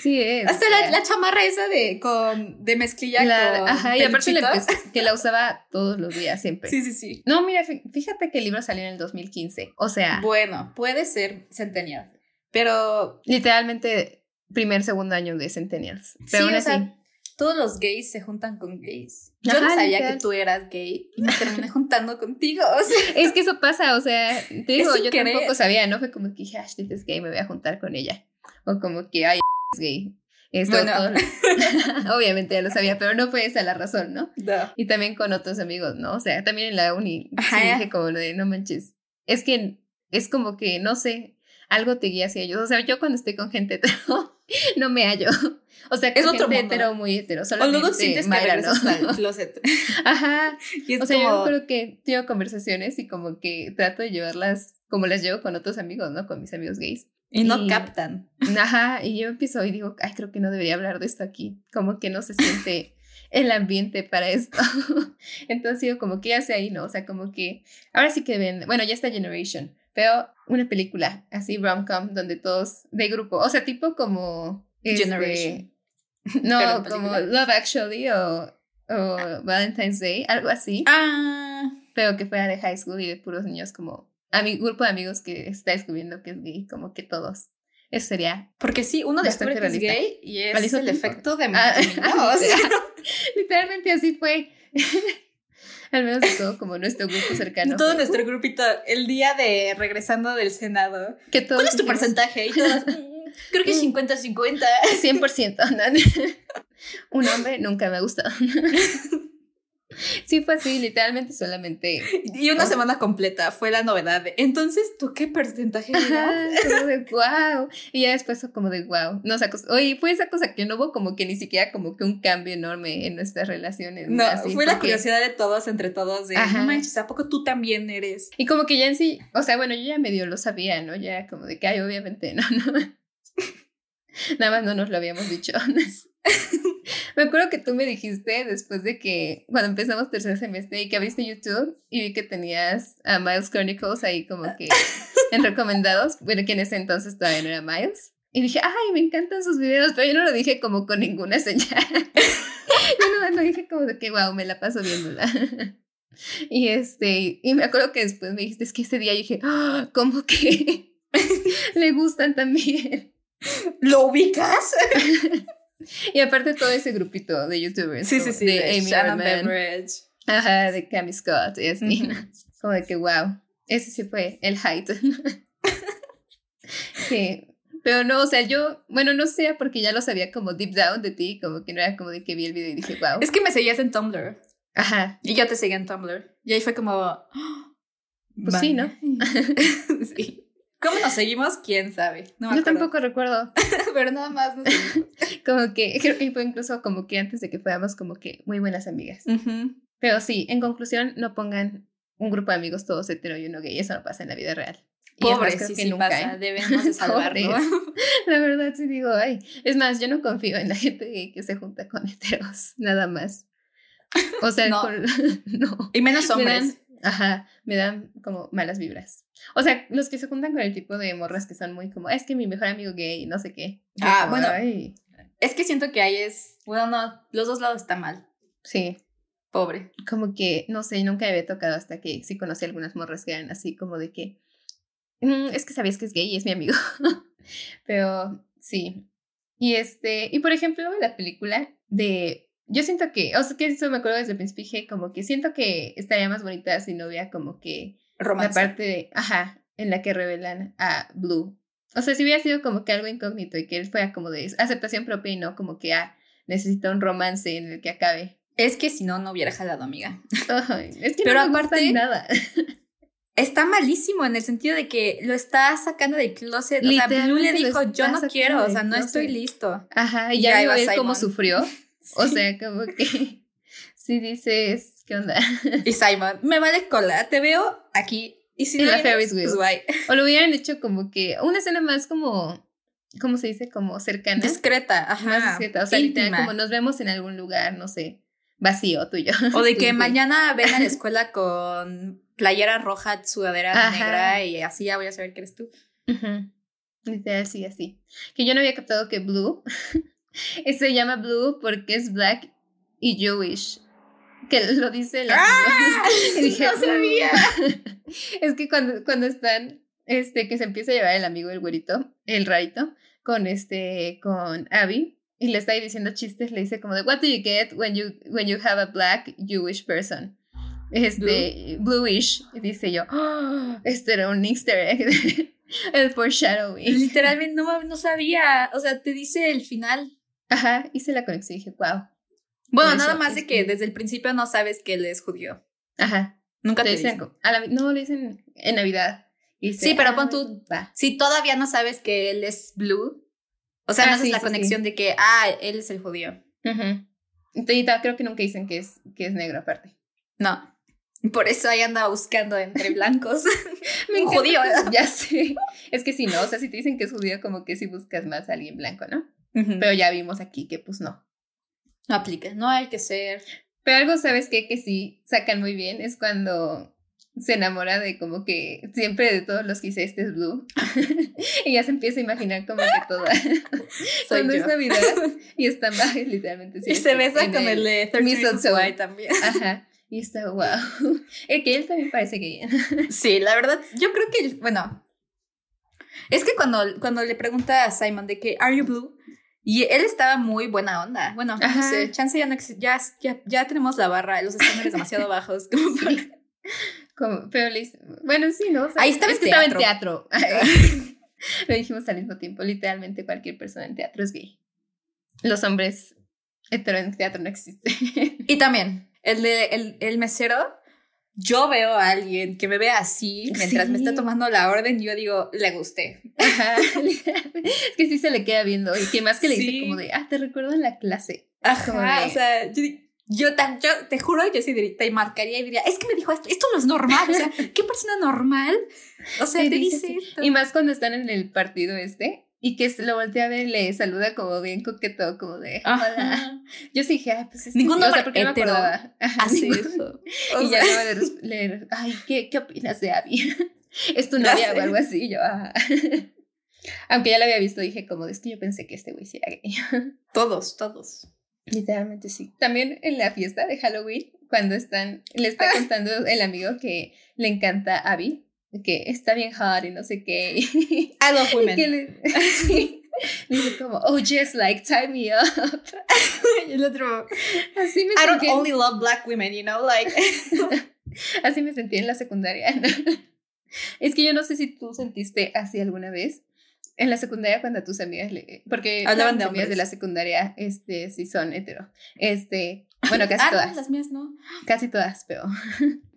sí es. hasta o la, la chamarra esa de con de mezclilla la- con Ajá, y aparte la empecé- que la usaba todos los días, siempre. Sí, sí, sí. No, mira, fí- fíjate que el libro salió en el 2015. O sea, Bueno, puede ser Centennial, pero literalmente primer, segundo año de Centennials. sí, Pero aún o así. sea, todos los gays se juntan con gays. Yo Ajá, no sabía literal. que tú eras gay y me terminé juntando contigo. O sea, Es que eso pasa, o sea, te digo, yo querer. tampoco sabía, no fue como que dije, Ashley es gay, me voy a juntar con ella. O como que, ay, es gay. Esto, Bueno. todo lo- Obviamente ya lo sabía, pero no fue esa la razón, ¿no? no. Y también con otros amigos, ¿no? O sea, también en la uni, Ajá. sí dije como de, no manches. Es que es como que, no sé, algo te guía hacia ellos. O sea, yo cuando estoy con gente hetero, no me hallo. O sea, que Es otro gente mundo. hetero muy hetero. O Solamente luego sientes que Mayra, ¿no? regresas al closet. Ajá. Y O sea, como, yo creo que tengo conversaciones y como que trato de llevarlas como las llevo con otros amigos, ¿no? Con mis amigos gays. Y no y- captan. Ajá, y yo empiezo y digo, ay, creo que no debería hablar de esto aquí. Como que no se siente el ambiente para esto. Entonces digo, como que ya sé ahí, ¿no? O sea, como que ahora sí que ven, bueno, ya está Generation, pero una película así, rom-com, donde todos de grupo, o sea, tipo como... este, Generation. Pero no, como. Love Actually o, o Valentine's Day, algo así Ah, pero que fuera de high school y de puros niños como a mi grupo de amigos que está descubriendo que es gay, como que todos Eso sería. Porque sí, uno descubre que es gay y es Al mismo el efecto de Ah, Minnie Mouse. Literalmente así fue. Al menos de todo como nuestro grupo cercano. Todo fue, nuestro grupito, el día de regresando del Senado. que todos ¿Cuál es tu porcentaje? Y todos, "Mm, creo que es 50-50. 100%. ¿no? Un hombre nunca me ha gustado. Sí, fue así, literalmente solamente. Y una semana completa fue la novedad. de, Entonces, ¿tú qué porcentaje como de wow. Y ya después fue como de wow. Nos acos- Oye, fue esa cosa que no hubo como que ni siquiera como que un cambio enorme en nuestras relaciones. No, así, fue la porque- curiosidad de todos, entre todos, de, Ajá. no manches, ¿a poco tú también eres? Y como que ya en sí, o sea, bueno, yo ya medio lo sabía, ¿no? Ya como de que, ay, obviamente, no, no. Nada más no nos lo habíamos dicho. me acuerdo que tú me dijiste después de que, cuando empezamos tercer semestre y que abriste YouTube y vi que tenías a Miles Chronicles ahí como que en recomendados, bueno, que en ese entonces todavía no era Miles. Y dije, ay, me encantan sus videos, pero yo no lo dije como con ninguna señal. yo no, no dije como de que, wow, me la paso viéndola. Y este, y me acuerdo que después me dijiste, es que ese día yo dije, "Ah, ¿cómo que le gustan también? ¿Lo ubicas? Y aparte todo ese grupito de youtubers. Sí, sí, sí. De, De Amy Shannon. Ajá, de Cami Scott y así. Como de que, wow, ese sí fue el height. sí. Pero no, o sea, yo, bueno, no sé, porque ya lo sabía como deep down de ti, como que no era como de que vi el video y dije, wow. Es que me seguías en Tumblr. Ajá. Y yo te seguía en Tumblr. Y ahí fue como. Pues sí, ¿no? sí. ¿Cómo nos seguimos? ¿Quién sabe? No me Yo acuerdo. tampoco recuerdo. Pero nada más nos. Como que, creo que fue incluso como que antes de que fuéramos como que muy buenas amigas. Ujú. Pero sí, en conclusión, no pongan un grupo de amigos todos hetero y uno gay. Eso no pasa en la vida real. Y Pobres, sí, que sí nunca, pasa. ¿eh? Debemos de salvarlo. Pobres. La verdad sí digo, ay. Es más, yo no confío en la gente gay que se junta con heteros, nada más. O sea, No. con- no. y menos Me hombres. Ajá, me dan como malas vibras. O sea, los que se juntan con el tipo de morras que son muy como, es que mi mejor amigo gay, no sé qué. Yo Ah, como, bueno. ay, Es que siento que ahí es. Bueno, no. Los dos lados está mal. sí, Pobre. como que, no sé, nunca me había tocado hasta que sí conocí algunas morras que eran así como de que, "Mm, es que sabías que es gay y es mi amigo. Pero sí. Y este, y por ejemplo, la película de, yo siento que, o sea, que eso me acuerdo desde el principio, dije como que siento que estaría más bonita si no hubiera como que la Romance. parte de, ajá, en la que revelan a Blue. O sea, si hubiera sido como que algo incógnito y que él fuera como de aceptación propia y no como que, ah, necesita un romance en el que acabe. Es que si no, no hubiera jalado, amiga. Es que Pero no me gusta aparte- nada. Está malísimo en el sentido de que lo está sacando del closet. O sea, Blue le dijo, yo no quiero, o sea, no closet". estoy listo. Ajá, y ya vio él cómo sufrió. O sea, como que sí dices, ¿qué onda? Y Simon, me vale cola, te veo aquí. Y si En no la Ferris wheel. pues bye. O lo hubieran hecho como que una escena más como, ¿cómo se dice? Como cercana. Discreta, ajá. más discreta. O sea, literal, como nos vemos en algún lugar, no sé, vacío tuyo. O de que mañana ven a la escuela con playera roja, sudadera Ajá. negra y así ya voy a saber que eres tú. Ujú. Literal, sí, así. Que yo no había captado que Blue se llama Blue porque es black y Jewish. Que lo dice la ¡Ah! dije, No sabía. "Mm". es que cuando, cuando están, este, que se empieza a llevar el amigo, el güerito, el rarito, con este, con Abby, y le está ahí diciendo chistes, le dice como de, what do you get when you, when you have a black Jewish person? Este, bluish, y dice yo, "Ah, este era un easter egg, el foreshadowing. Literalmente no, no sabía. O sea, te dice el final. Ajá, hice la conexión y dije, wow. Bueno, nada más de que que- desde el principio no sabes que él es judío. Ajá. Nunca Te te dicen, dicen. como- a la- no, le dicen en Navidad. Dice, Sí, pero "Ah, pon tú- Va. Si todavía no sabes que él es blue, o sea, Ah, no haces sí, la sí, conexión de que, ah, él es el judío. Ujú. Y ta- creo que nunca dicen que es, que es negro aparte. No. Por eso ahí anda buscando entre blancos. Me Un judío. Ya sé. Es que sí, ¿no? O sea, si te dicen que es judío, como que si buscas más a alguien blanco, ¿no? Pero Pero ya vimos aquí que pues no. no aplica, no hay que ser. Pero algo, ¿sabes qué? Que sí sacan muy bien es cuando se enamora de como que siempre de todos los que hice este es blue. y ya se empieza a imaginar como que toda. Cuando yo. es Navidad y está mal, literalmente. Y se besa con el de 13 Reasons Mistletoe. Why también. Ajá. Y está wow. Es que él también parece gay. Sí, la verdad, yo creo que, bueno, Es que cuando, cuando le pregunta a Simon de que, ¿Are you blue? Y él estaba muy buena onda. Bueno, no sé, chance ya no ya, ya, ya tenemos la barra, los estándares demasiado bajos. como para- Como, pero le hice- bueno, sí, ¿no? O sea, Ahí estaba es que estaba en teatro. Lo dijimos al mismo tiempo. Literalmente cualquier persona en teatro es gay. Los hombres hetero en teatro no existen. Y también, el, de, el, el mesero, yo veo a alguien que me ve así mientras me está tomando la orden, yo digo, le gusté. Ajá, es que sí se le queda viendo. Y que más que le dice como de, ah, te recuerdo en la clase. Ajá, de- o sea, yo, yo, tan- yo te juro, yo sí te marcaría y diría, es que me dijo esto, esto no es normal, o sea, ¿qué persona normal? O sea, Te te dice dice así. esto. Y más cuando están en el partido este. Y que lo voltea a ver y le saluda como bien coqueto, como de hola. Ajá. Yo sí dije, ay, pues es que Ningún hombre porque no me acordaba. Ajá, ningún- eso. Y ya acaba de leer, ay, ¿qué, ¿qué opinas de Abby? ¿Es tu novia o algo así? Y Yo, ah. Aunque ya la había visto, dije como, es que yo pensé que este güey sí era gay. todos, todos. Literalmente sí. También en la fiesta de Halloween, cuando están, le está contando el amigo que le encanta Abby, que está bien hot y no sé qué. I love women. que le, sí, le dice como, oh, just like, tie me up. Y el otro, Así me I don't only love black women, you know, like. así me sentí en la secundaria. es que yo no sé si tú sentiste así alguna vez. En la secundaria cuando a tus amigas le... Porque Hablaban de amigas de la secundaria, este, sí son hetero. Este, bueno, casi ah, no, todas. las mías no. Casi todas, pero...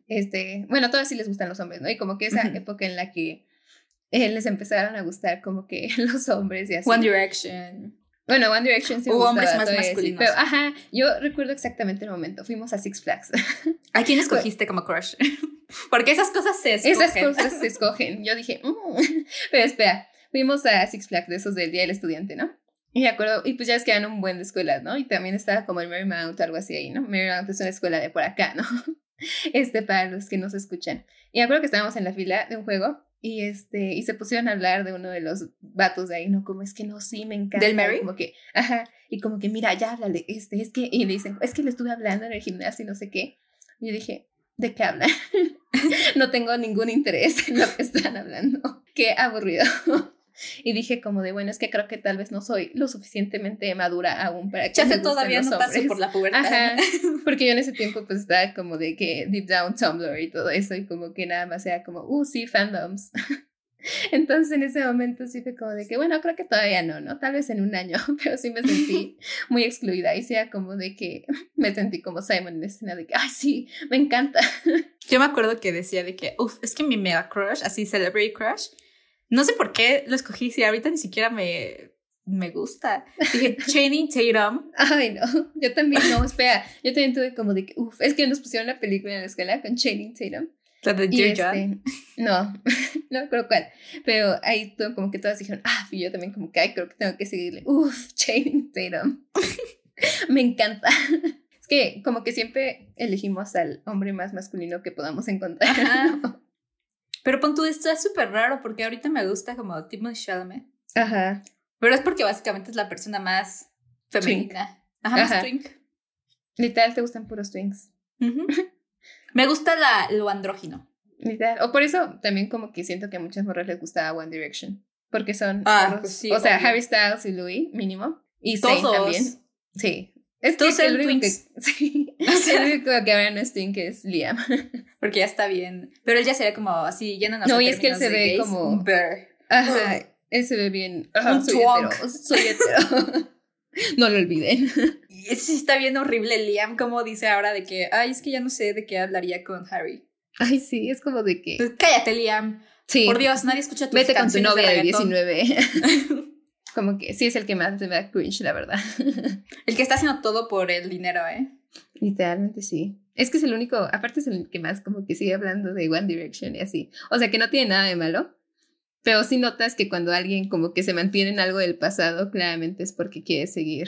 Este, bueno, todas sí les gustan los hombres, ¿no? Y como que esa época en la que eh, les empezaron a gustar como que los hombres y así. One Direction. Bueno, One Direction sí Hubo hombres más masculinos. pero, ajá, yo recuerdo exactamente el momento. Fuimos a Six Flags. ¿A quién escogiste como crush? Porque esas cosas se escogen. Esas cosas se escogen. Yo dije, "Mm". pero espera, fuimos a Six Flags de esos del Día del Estudiante, ¿no? Y me acuerdo, y pues ya es que eran un buen de escuelas, ¿no? Y también estaba como el Marymount, algo así ahí, ¿no? Marymount es una escuela de por acá, ¿no? Este, para los que nos escuchan. Y me acuerdo que estábamos en la fila de un juego y este, y se pusieron a hablar de uno de los vatos de ahí, ¿no? Como es que no, sí, me encanta. ¿Del Mary? Como que, ajá, y como que, mira, ya háblale, este, es que, y le dicen, es que le estuve hablando en el gimnasio y no sé qué. Y yo dije, ¿de qué hablan? no tengo ningún interés en lo que están hablando. Qué aburrido. Y dije como de, bueno, es que creo que tal vez no soy lo suficientemente madura aún para que Ya sé, todavía no paso por la pubertad. Ajá, porque yo en ese tiempo pues estaba como de que deep down Tumblr y todo eso y como que nada más era como, uh, sí, fandoms. Entonces en ese momento sí fue como de que, bueno, creo que todavía no, ¿no? Tal vez en un año, pero sí me sentí muy excluida y sea como de que me sentí como Simon en la escena de que, ay, sí, me encanta. Yo me acuerdo que decía de que, uff, es que mi mega crush, así celebrity crush, no sé por qué lo escogí, si ahorita ni siquiera me, me gusta. Dije, Channing Tatum. Ay, no, yo también, no, espera, yo también tuve como de que, uff, es que nos pusieron la película en la escuela con Channing Tatum. La de Y este, no, no acuerdo cuál, pero ahí todo, como que todas dijeron, ah, y yo también como que, ay, creo que tengo que seguirle, uff, Channing Tatum, me encanta. Es que como que siempre elegimos al hombre más masculino que podamos encontrar. Pero pon tú, esto es súper raro porque ahorita me gusta como Timothée Chalamet. Ajá. Pero es porque básicamente es la persona más femenina. Ajá, más Ajá. twink. Literal, te gustan puros twins. Ujú. Me gusta la, lo andrógino. Literal. O por eso también como que siento que a muchas morras les gusta One Direction. Porque son... Ah, pues sí, o sea, obvio. Harry Styles y Louis, mínimo. Y Zayn también. Sí. Es que el único que, sí, O sea- el único que ahora no es twin que es Liam. Porque ya está bien. Pero él ya sería como así, lleno No, y es que él se ve como- Un bear. Ajá. Él se ve bien. Ajá, soy hetero. Soy hetero. no lo olviden. Y sí está bien horrible Liam, como dice ahora de que, ay, es que ya no sé de qué hablaría con Harry. Ay, sí, es como de que. Pues cállate, Liam. Sí. Por Dios, nadie escucha tus Vete con tu novia de reggaetón. 19. Como que sí es el que más me da cringe, la verdad. El que está haciendo todo por el dinero, ¿eh? Literalmente sí. Es que es el único, aparte es el que más como que sigue hablando de One Direction y así. O sea que no tiene nada de malo. Pero sí notas que cuando alguien como que se mantiene en algo del pasado, claramente es porque quiere seguir.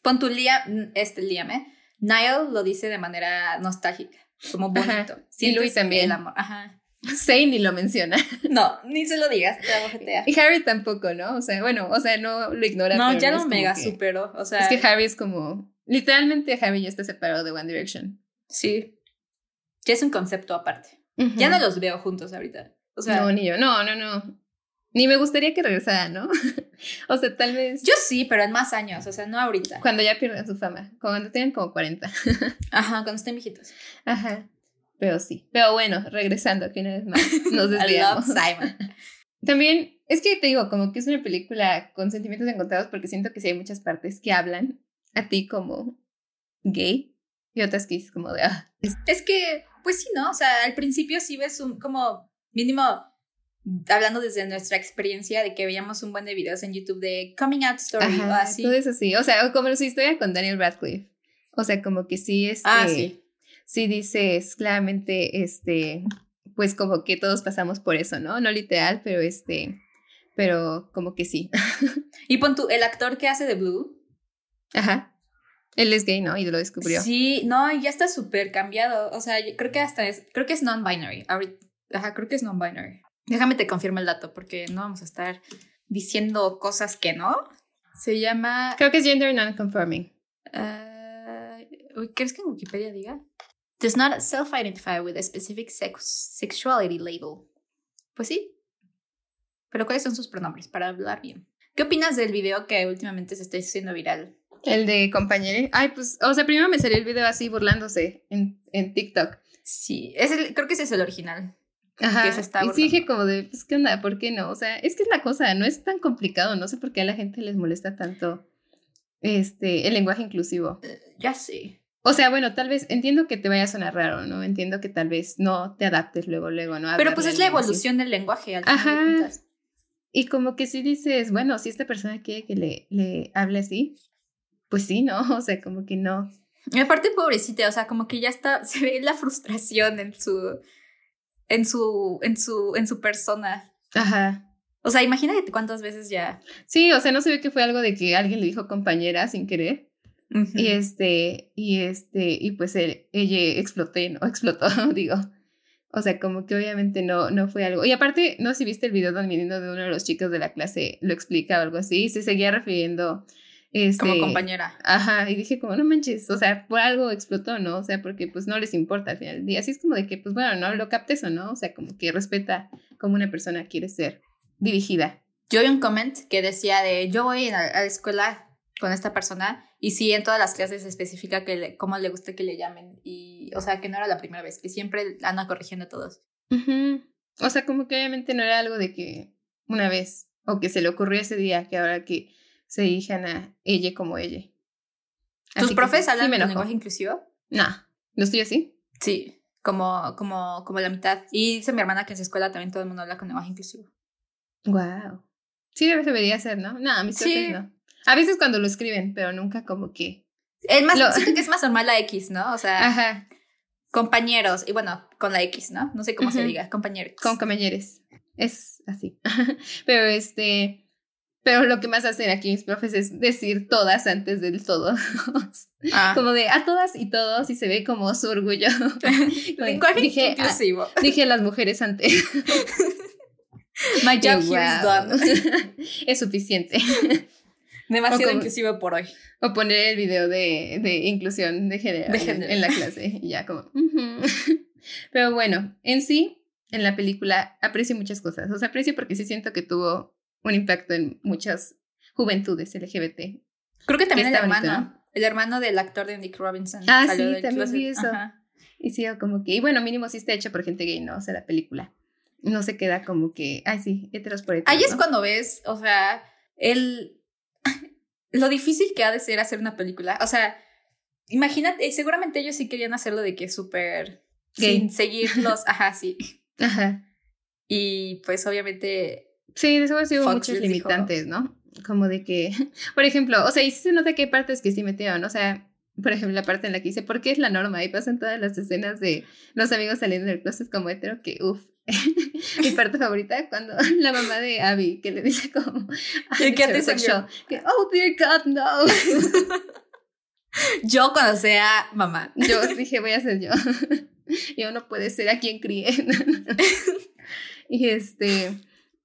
Pon tu Liam, este Liam, ¿eh? Niall lo dice de manera nostálgica, como bonito. Ajá. Y Louis también. El amor. Ajá. Zayn ni lo menciona. No, ni se lo digas, te. Y Harry tampoco, ¿no? O sea, bueno, o sea, no lo ignora. No, ya lo como mega que- superó. O sea, Es que Harry es como. Literalmente Harry ya está separado de One Direction. sí. Ya es un concepto aparte. Ya no los veo juntos ahorita. O sea, no, ni yo. No, no, no. Ni me gustaría que regresara, ¿no? o sea, tal vez. Yo sí, pero en más años, o sea, no ahorita. Cuando ya pierdan su fama, cuando tengan como 40. Ajá, cuando estén viejitos. Ajá. Pero sí. Pero bueno, regresando aquí una vez más. Nos desviamos. Simon. También, es que te digo, como que es una película con sentimientos encontrados porque siento que sí hay muchas partes que hablan a ti como gay y otras que es como de, ah, es que, pues sí, ¿no? O sea, al principio sí ves un, como, mínimo, hablando desde nuestra experiencia de que veíamos un buen de videos en YouTube de coming out story o así. Todo eso sí, o sea, como su historia con Daniel Radcliffe. O sea, como que sí, este, ah, sí. Sí dices claramente, este, pues como que todos pasamos por eso, ¿no? No literal, pero este, pero como que sí. y pon tú, el actor que hace de Blue. Ajá. Él es gay, ¿no? Y lo descubrió. Sí, no, ya está súper cambiado. O sea, creo que hasta es, creo que es non-binary. Ajá, creo que es non-binary. Déjame te confirmo el dato porque no vamos a estar diciendo cosas que no. Se llama... Creo que es gender non-conforming. Uh, ¿Crees que en Wikipedia diga? Does not self-identify with a specific sex sexuality label. Pues sí. Pero ¿cuáles son sus pronombres para hablar bien? ¿Qué opinas del video que últimamente se está haciendo viral? El de compañero. Ay, pues, o sea, primero me salió el video así burlándose en, en TikTok. Sí, es el, creo que ese es el original. Ajá. y sí dije como de, pues, ¿qué onda? ¿Por qué no? O sea, es que es la cosa, no es tan complicado. No sé por qué a la gente les molesta tanto este, el lenguaje inclusivo. Eh, ya sé. O sea, bueno, tal vez entiendo que te vaya a sonar raro, ¿no? Entiendo que tal vez no te adaptes luego, luego, ¿no? Pero pues es la evolución del lenguaje. Al Ajá. Y como que si dices, bueno, si esta persona quiere que le, le hable así, pues sí, ¿no? O sea, como que no. Y aparte, pobrecita, o sea, como que ya está, se ve la frustración en su, en su, en su, en su persona. Ajá. O sea, imagínate cuántas veces ya. Sí, o sea, no se ve que fue algo de que alguien le dijo compañera sin querer. Y este, y este, y pues él, ella exploté, ¿no? Explotó, digo. O sea, como que obviamente no, no fue algo. Y aparte, no sé si viste el video donde de uno de los chicos de la clase lo explica o algo así, y se seguía refiriendo como este, compañera. Ajá, y dije como, no manches, o sea, por algo explotó, ¿no? O sea, porque pues no les importa al final del día. Así es como de que, pues bueno, no lo captes o no, o sea, como que respeta cómo una persona quiere ser dirigida. Yo vi un comment que decía de, yo voy a, la escuela con esta persona y sí en todas las clases especifica que le, cómo le gusta que le llamen y, o sea, que no era la primera vez, que siempre anda corrigiendo a todos. O sea, como que obviamente no era algo de que una vez o que se le ocurrió ese día, que ahora que se dirigen a ella como ella. ¿Tus profes hablan de lenguaje inclusivo? No. ¿Lo estoy así? Sí, como, como, como la mitad. Y dice mi hermana que en su escuela también todo el mundo habla con lenguaje inclusivo. Wow. Sí, debería ser, ¿no? No, mis profes no. A veces cuando lo escriben, pero nunca como que. Es más, siento que es más normal la X, ¿no? O sea, Ajá. compañeros, y bueno, con la X, ¿no? No sé cómo se diga, compañeros. Con compañeros. Es así. pero este. Pero lo que más hacen aquí mis profes es decir todas antes del todo. Ah. Como de a todas y todos y se ve como su orgullo. dije, ah, inclusivo. dije las mujeres antes. My job here is done. es suficiente. Demasiado inclusivo por hoy. O poner el video de, de inclusión de género, En, la clase. Y ya como. Pero bueno, en sí, en la película aprecio muchas cosas. O sea, aprecio porque sí siento que tuvo un impacto en muchas juventudes LGBT. Creo que también el hermano, el hermano del actor de Nick Robinson. Ah, sí, también vi eso. Y sí, como que, y bueno, mínimo sí está hecho por gente gay, ¿no? O sea, la película. No se queda como que, ay, sí, heteros por Ahí es cuando ves, o sea, el. Lo difícil que ha de ser hacer una película. O sea, imagínate, seguramente ellos sí querían hacerlo de que súper. Sin seguir los. Ajá, sí. Ajá. Y pues obviamente Sí, de seguro sí hubo muchos limitantes, ¿no? Como de que, por ejemplo, o sea, y sí se nota que hay partes que sí metieron, o sea, por ejemplo, la parte en la que dice, ¿por qué es la norma? Y pasan todas las escenas de los amigos saliendo del closet como hetero, que uff. Mi parte favorita cuando la mamá de Abby, que le dice como, ¿qué te salió? Que, oh, dear God, no. yo cuando sea mamá. Yo dije, voy a ser yo. yo no puede ser a quien críe. y este,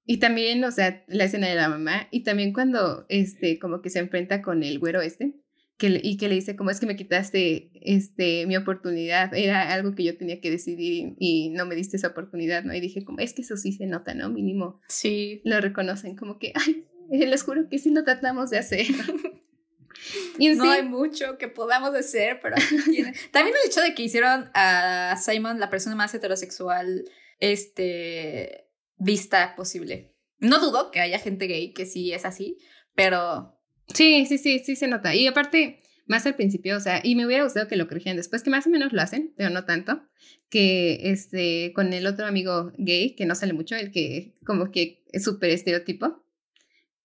y también, o sea, la escena de la mamá, y también cuando, este, como que se enfrenta con el güero este, que, y que le dice como es que me quitaste este, mi oportunidad, era algo que yo tenía que decidir y, y no me diste esa oportunidad, ¿no? Y dije como, es que eso sí se nota, ¿no? Mínimo Sí. lo reconocen como que, ay, eh, les juro que sí lo tratamos de hacer. y No sí, hay mucho que podamos hacer, pero también el hecho de que hicieron a Simon la persona más heterosexual este vista posible. No dudo que haya gente gay que sí es así, pero sí, sí, sí, sí se nota. Y aparte, más al principio, o sea, y me hubiera gustado que lo corrigieran después, que más o menos lo hacen, pero no tanto, que este, con el otro amigo gay, que no sale mucho, el que como que es súper estereotipo,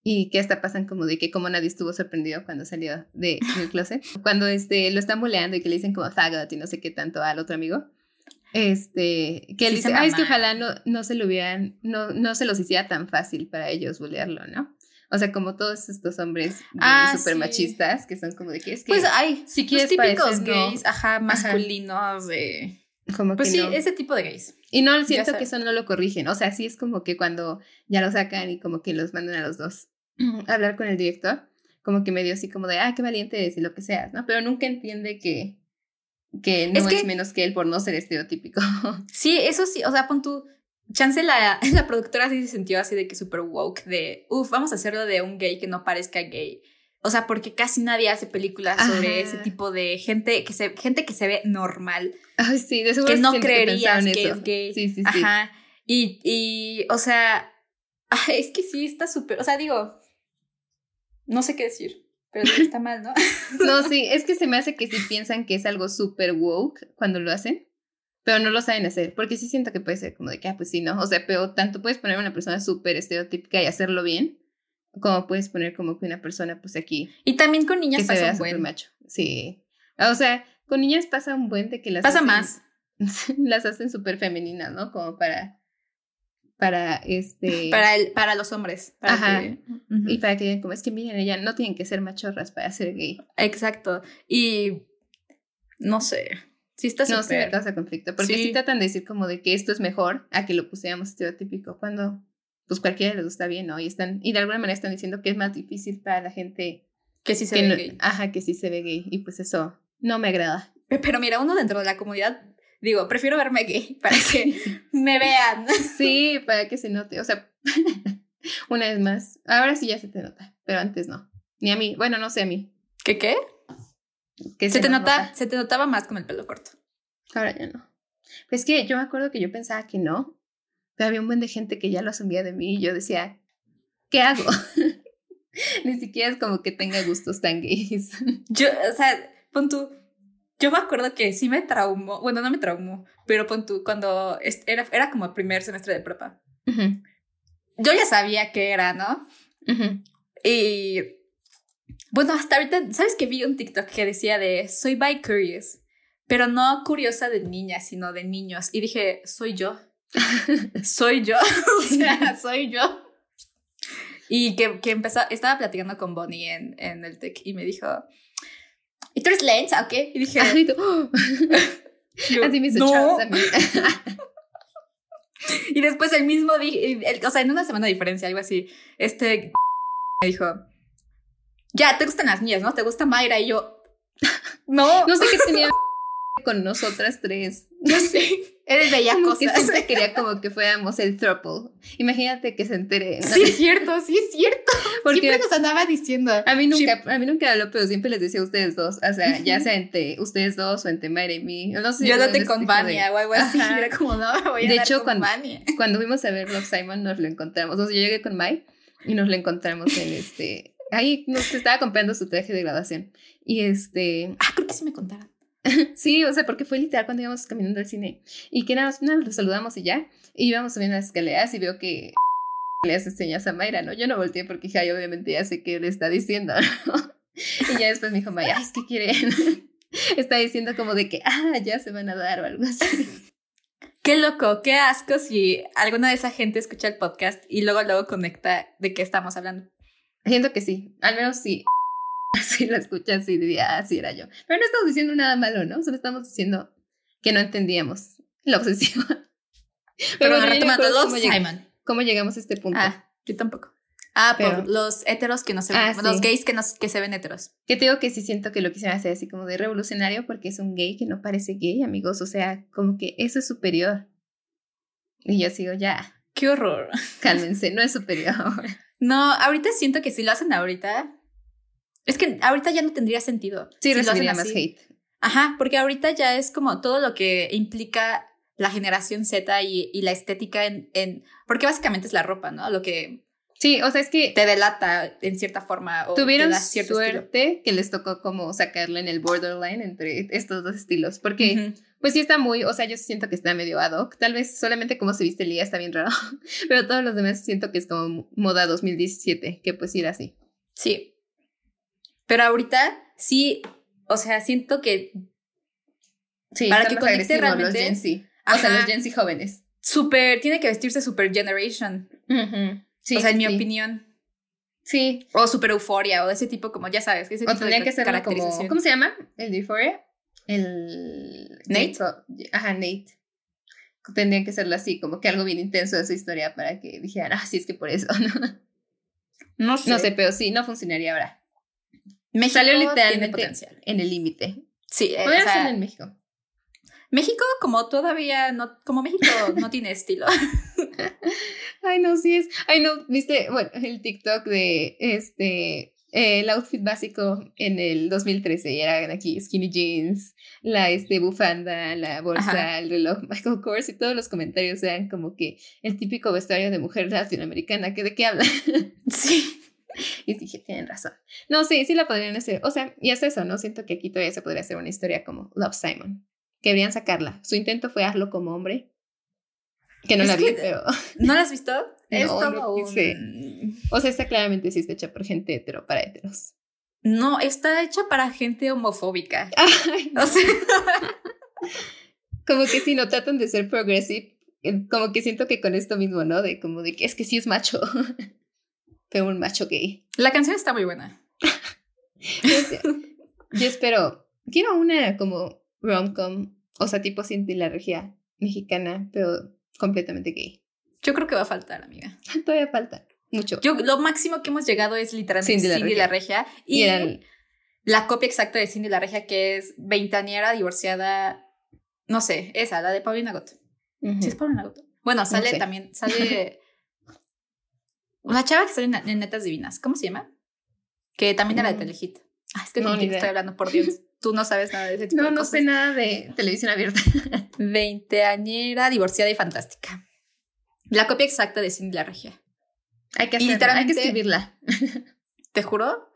y que hasta pasan como de que como nadie estuvo sorprendido cuando salió de, del closet, cuando este, lo están boleando y que le dicen como fagot y no sé qué tanto al otro amigo, este, que él Sí dice, ay, es que mama". ojalá no, no se lo hubieran, no, no se los hiciera tan fácil para ellos bolearlo, ¿no? O sea, como todos estos hombres Ah, súper sí. machistas que son como de que es que pues hay si los quieres típicos parecer, no. gays, ajá, masculinos de como Pues que sí, no. ese tipo de gays. Y no siento que eso no lo corrigen. O sea, sí es como que cuando ya lo sacan y como que los mandan a los dos a hablar con el director, como que medio así como de, ah, qué valiente es y lo que seas, ¿no? Pero nunca entiende que, que no Es es, que- menos que él por no ser estereotípico. Sí, eso sí, o sea, pon tu chance la, la productora sí se sintió así de que super woke de, uff, vamos a hacerlo de un gay que no parezca gay. O sea, porque casi nadie hace películas sobre Ajá. ese tipo de gente que se gente que se ve normal, Ay, sí, de seguro que no creerías que eso. es gay. Sí, sí, sí. Ajá. Y, y, o sea, ay, es que sí está súper, o sea, digo, no sé qué decir, pero está mal, ¿no? No, sí, es que se me hace que sí piensan que es algo súper woke cuando lo hacen, pero no lo saben hacer, porque sí siento que puede ser como de que, ah, pues sí, ¿no? O sea, pero tanto puedes poner una persona súper estereotípica y hacerlo bien, como puedes poner como que una persona, pues aquí, Y también con niñas que se pasa vea un buen. macho. Sí. O sea, con niñas pasa un buen de que las Pasa hacen- más. las hacen súper femeninas, ¿no? Como para, para este... Para, el, para los hombres. Para Ajá. que- Ujú. Y para que digan como es que miren, ella no tienen que ser machorras para ser gay. Exacto. Y no sé. Sí está No, sí me causa conflicto. Porque Sí. sí. tratan de decir como de que esto es mejor a que lo pusiéramos estereotípico cuando pues cualquiera les gusta bien, ¿no? Y están, y de alguna manera están diciendo que es más difícil para la gente que sí se que ve no, gay. ajá, que sí se ve gay. Y pues eso no me agrada. Pero mira, uno dentro de la comunidad, digo, prefiero verme gay para que me vean. Sí, para que se note. O sea, una vez más, ahora sí ya se te nota, pero antes no. Ni a mí, bueno, no sé a mí. ¿Qué qué? Que Se te, nota, se te notaba más con el pelo corto. Ahora ya no. Pues que yo me acuerdo que yo pensaba que no, pero había un buen de gente que ya lo asumía de mí y yo decía, ¿qué hago? Ni siquiera es como que tenga gustos tan gays. Yo, o sea, pon tú. Yo me acuerdo que sí me traumó. Bueno, no me traumó, pero pon tú, cuando era, era como el primer semestre de prepa. Yo ya sabía qué era, ¿no? Y bueno, hasta ahorita, ¿sabes que vi un TikTok que decía de soy bi curious, pero no curiosa de niñas, sino de niños? Y dije, soy yo. soy yo. o sea, soy yo. Y que, que empezó, estaba platicando con Bonnie en, en el TEC y me dijo, ¿y tú eres lencha o qué? Y dije, tú, ¡oh! yo, Así me hizo "No". A mí. Y después el mismo, el- o sea, en una semana de diferencia, algo así, este me dijo, ya, te gustan las niñas, ¿no? ¿Te gusta Mayra? Y yo, no, No sé qué tenía con nosotras tres. yo sé, eres bella Como que siempre quería como que fuéramos el throuple. Imagínate que se entere. ¿no? Sí, es cierto, sí, es cierto. Porque Siempre nos andaba diciendo. a mí nunca, a mí nunca habló, pero siempre les decía a ustedes dos. O sea, ya sea entre ustedes dos o entre Mayra y mí. No sé. Yo date dónde con Vania o algo así. Ajá. Era como, no, voy a De hecho, con cuando- Vania. Cuando fuimos a ver Love Simon, nos lo encontramos. O sea, yo llegué con Mai y nos lo encontramos en este. Ahí nos estaba comprando su traje de graduación. Y este. Ah, creo que sí me contaron. Sí, o sea, porque fue literal cuando íbamos caminando al cine. Y que nada más nos saludamos y ya. Y íbamos subiendo las escaleras y veo que le hace señas a Mayra, ¿no? Yo no volteé porque ay, obviamente ya sé qué le está diciendo, ¿no? Y ya después me dijo, Mayra, "Ay, es que quieren. Está diciendo como de que, ah, ya se van a dar o algo así. Qué loco, qué asco si alguna de esa gente escucha el podcast y luego luego conecta de qué estamos hablando. Siento que sí, al menos sí. Si la escuchan, sí diría, ah, sí era yo. Pero no estamos diciendo nada malo, ¿no? Solo estamos diciendo que no entendíamos la obsesiva. Pero me retomando, Love cómo lleg-. ¿Cómo llegamos a este punto? Ah, yo tampoco. Ah, por Pero- los heteros que no se ven, Ah, los sí. gays que, no, que se ven heteros. Que te digo que sí siento que lo quisieron hacer así como de revolucionario porque es un gay que no parece gay, amigos. O sea, como que eso es superior. Y yo sigo, ya, Qué horror. cálmense, no es superior. No, ahorita siento que si lo hacen ahorita, es que ahorita ya no tendría sentido. Sí, si lo hacen más hate. Ajá, porque ahorita ya es como todo lo que implica la generación Z y, y la estética en, en... Porque básicamente es la ropa, ¿no? Lo que Sí, o sea, es que te delata en cierta forma o tuvieron estilo. suerte que les tocó como sacarla en el borderline entre estos dos estilos. Porque. Pues sí está muy, o sea, yo siento que está medio ad hoc. Tal vez solamente como se viste Lía está bien raro. Pero todos los demás siento que es como moda 2017, que pues ir así. Sí. Pero ahorita sí, o sea, siento que Sí, Para que conecte realmente- los Gen Z. O sea, los Gen Z jóvenes. super, tiene que vestirse super generation. Sí, o sea, en sí, mi sí. opinión. Sí. O super euforia o ese tipo como, ya sabes, ese O tipo de que ser como. ¿Cómo se llama? ¿El de Euphoria? El. Nate. Ajá, Nate. Tendría que serlo así, como que algo bien intenso de su historia para que dijeran, ah, sí, es que por eso, ¿no? No sé. No sé, pero sí, no funcionaría ahora. México Salió tiene literalmente potencial. en el límite. Sí, eh, o sea, hacerlo en México. México como todavía no, como México no tiene estilo. Ay, no, sí es. Ay, no, viste, bueno, el TikTok de este. Eh, el outfit básico en el 2013 y eran aquí skinny jeans, la este, bufanda, la bolsa, Ajá. el reloj Michael Kors y todos los comentarios eran como que el típico vestuario de mujer latinoamericana, que de qué habla. sí. y dije, tienen razón. No, sí, sí la podrían hacer. O sea, y hasta eso, ¿no? Siento que aquí todavía se podría hacer una historia como Love Simon. Que deberían sacarla. Su intento fue hazlo como hombre. Que no Es la vi, pero. ¿No lo has visto? Es No, un-. O sea, está claramente sí está hecha por gente hetero para heteros. No, está hecha para gente homofóbica. Ay, O sea, como que si no tratan de ser progressive, eh, como que siento que con esto mismo, ¿no? De como de que es que sí es macho, pero un macho gay. la canción está muy buena. Yo espero, quiero una como rom-com, o sea, tipo Cindy la regia mexicana, pero completamente gay. Yo creo que va a faltar, amiga. Todavía falta mucho. Yo, lo máximo que hemos llegado es literalmente Cindy Cindy, la la, Regia. Y, la copia exacta de Cindy la Regia, que es veintañera, divorciada. No sé, esa, la de Paulina Goto. ujú. ¿Sí es Paulina Goto? Bueno, sale sé. también, sale. Una chava que sale en, en Netas Divinas. ¿Cómo se llama? Que también era de Mm. Telehit. Ah, es que No, ni estoy hablando, por Dios. Tú no sabes nada de ese tipo no, de no cosas. sé nada de televisión abierta. Veinteañera, divorciada y fantástica. La copia exacta de Cindy la Regia. Hay que hacerla, hay que escribirla. ¿Te juro?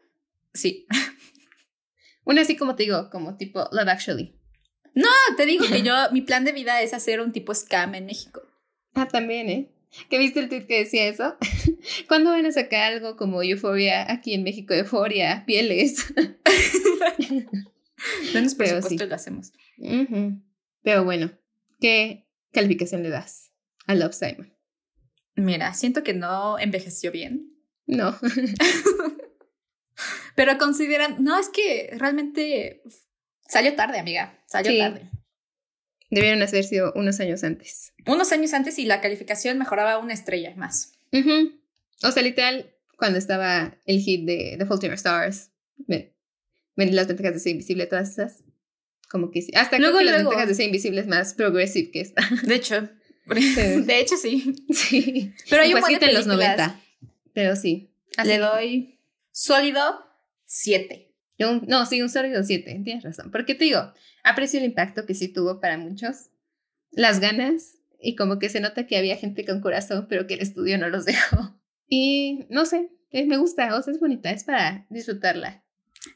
Sí. Una así como te digo, como tipo Love Actually. Ah, te digo que yo, mi plan de vida es hacer un tipo scam en México. Ah, también, ¿eh? ¿Que viste el tweet que decía eso? ¿Cuándo van a sacar algo como Euphoria aquí en México? Euphoria, pieles. Menos Pero presupuesto sí. lo hacemos. Pero bueno, ¿qué calificación le das a Love Simon? Mira, siento que no envejeció bien. No. Pero consideran, no, es que realmente salió tarde, amiga. Salió Sí. tarde. Debieron haber sido unos años antes. Unos años antes y la calificación mejoraba una estrella más. O sea, literal, cuando estaba el hit de The Fault in Our Stars, ven, ven las ventajas de ser invisible, todas esas. Como que sí. Hasta Luego, creo que las luego. ventajas de ser invisible es más progressive que esta. De hecho. De hecho, sí. sí. Pero hay un buen de los películas. 90. Pero sí. Así. Le doy sólido 7. Yo un- no, sí, un sólido 7. Tienes razón. Porque te digo, aprecio el impacto que sí tuvo para muchos. Las ganas. Y como que se nota que había gente con corazón, pero que el estudio no los dejó. Y no sé, eh, me gusta. O sea, es bonita. Es para disfrutarla.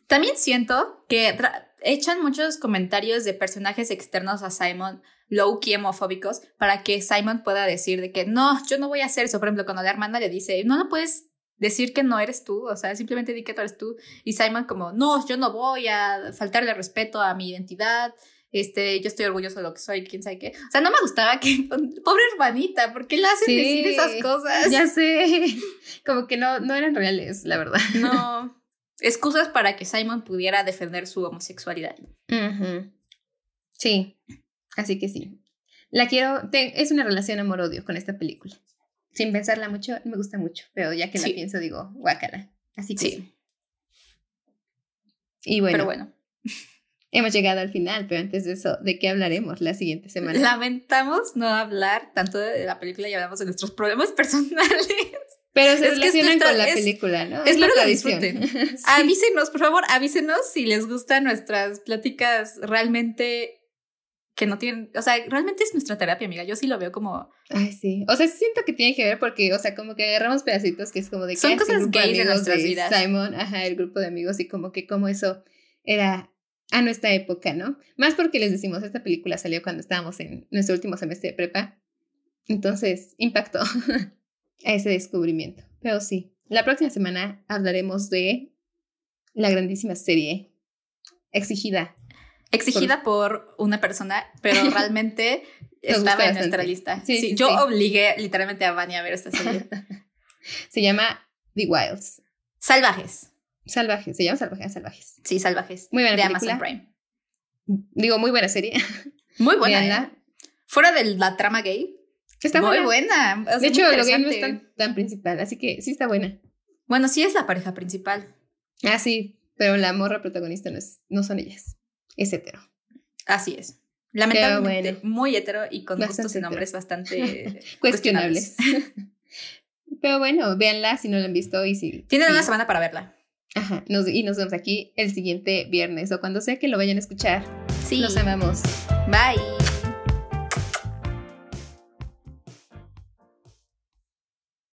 También siento que echan muchos comentarios de personajes externos a Simon low-key homofóbicos para que Simon pueda decir de que no, yo no voy a hacer eso. Por ejemplo, cuando la hermana le dice, no, no puedes decir que no eres tú, o sea, simplemente di que tú eres tú. Y Simon como, no, yo no voy a faltarle respeto a mi identidad. Este, yo estoy orgulloso de lo que soy, quién sabe qué. O sea, no me gustaba que, pobre hermanita, ¿por qué le hacen Sí. decir esas cosas? Ya sé. Como que no, no eran reales, la verdad. No. Excusas para que Simon pudiera defender su homosexualidad. Sí. Así que sí. La quiero. te- es una relación amor-odio con esta película. Sin pensarla mucho, me gusta mucho, pero ya que Sí. la pienso digo, guácala. Así que sí. Sí, Y bueno, pero bueno. hemos llegado al final, pero antes de eso, ¿de qué hablaremos la siguiente semana? Lamentamos no hablar tanto de la película y hablamos de nuestros problemas personales. Pero se Es es relacionan nuestra- con la es- película, ¿no? espero la lo tradición. disfruten. Sí. Avísenos, por favor, avísenos si les gustan nuestras pláticas realmente que no tienen, o sea, realmente es nuestra terapia, amiga. Yo sí lo veo como Ay, sí. O sea, siento que tiene que ver porque, o sea, como que agarramos pedacitos que es como de que Son cosas grupo gays de amigos nuestras vidas. Simon, ajá, el grupo de amigos y como que como eso era a nuestra época, ¿no? Más porque les decimos, esta película salió cuando estábamos en nuestro último semestre de prepa. Entonces, impactó a ese descubrimiento. Pero sí, la próxima semana hablaremos de la grandísima serie exigida. Exigida por una persona, pero realmente estaba en nuestra lista. Sí, Sí, sí, yo sí. obligué literalmente a Vania a ver esta serie. Se llama The Wilds. Salvajes. Salvajes, se llama Salvajes, Salvajes. Sí, Salvajes. Muy buena de película. Amazon Prime. Digo, muy buena serie. Muy buena. ¿eh? Fuera de la trama gay. Está muy buena. De hecho, lo gay no es tan principal, así que sí está buena. Bueno, sí es la pareja principal. Ah, sí, pero la morra protagonista no, es, no son ellas. Es hetero. Así es. Lamentablemente, bueno. muy hetero y con gustos y nombres bastante Cuestionables. pero bueno, véanla si no la han visto y si. Tienen una semana para verla. Ajá, nos- y nos vemos aquí el siguiente viernes o cuando sea que lo vayan a escuchar. Sí. Los amamos. Bye.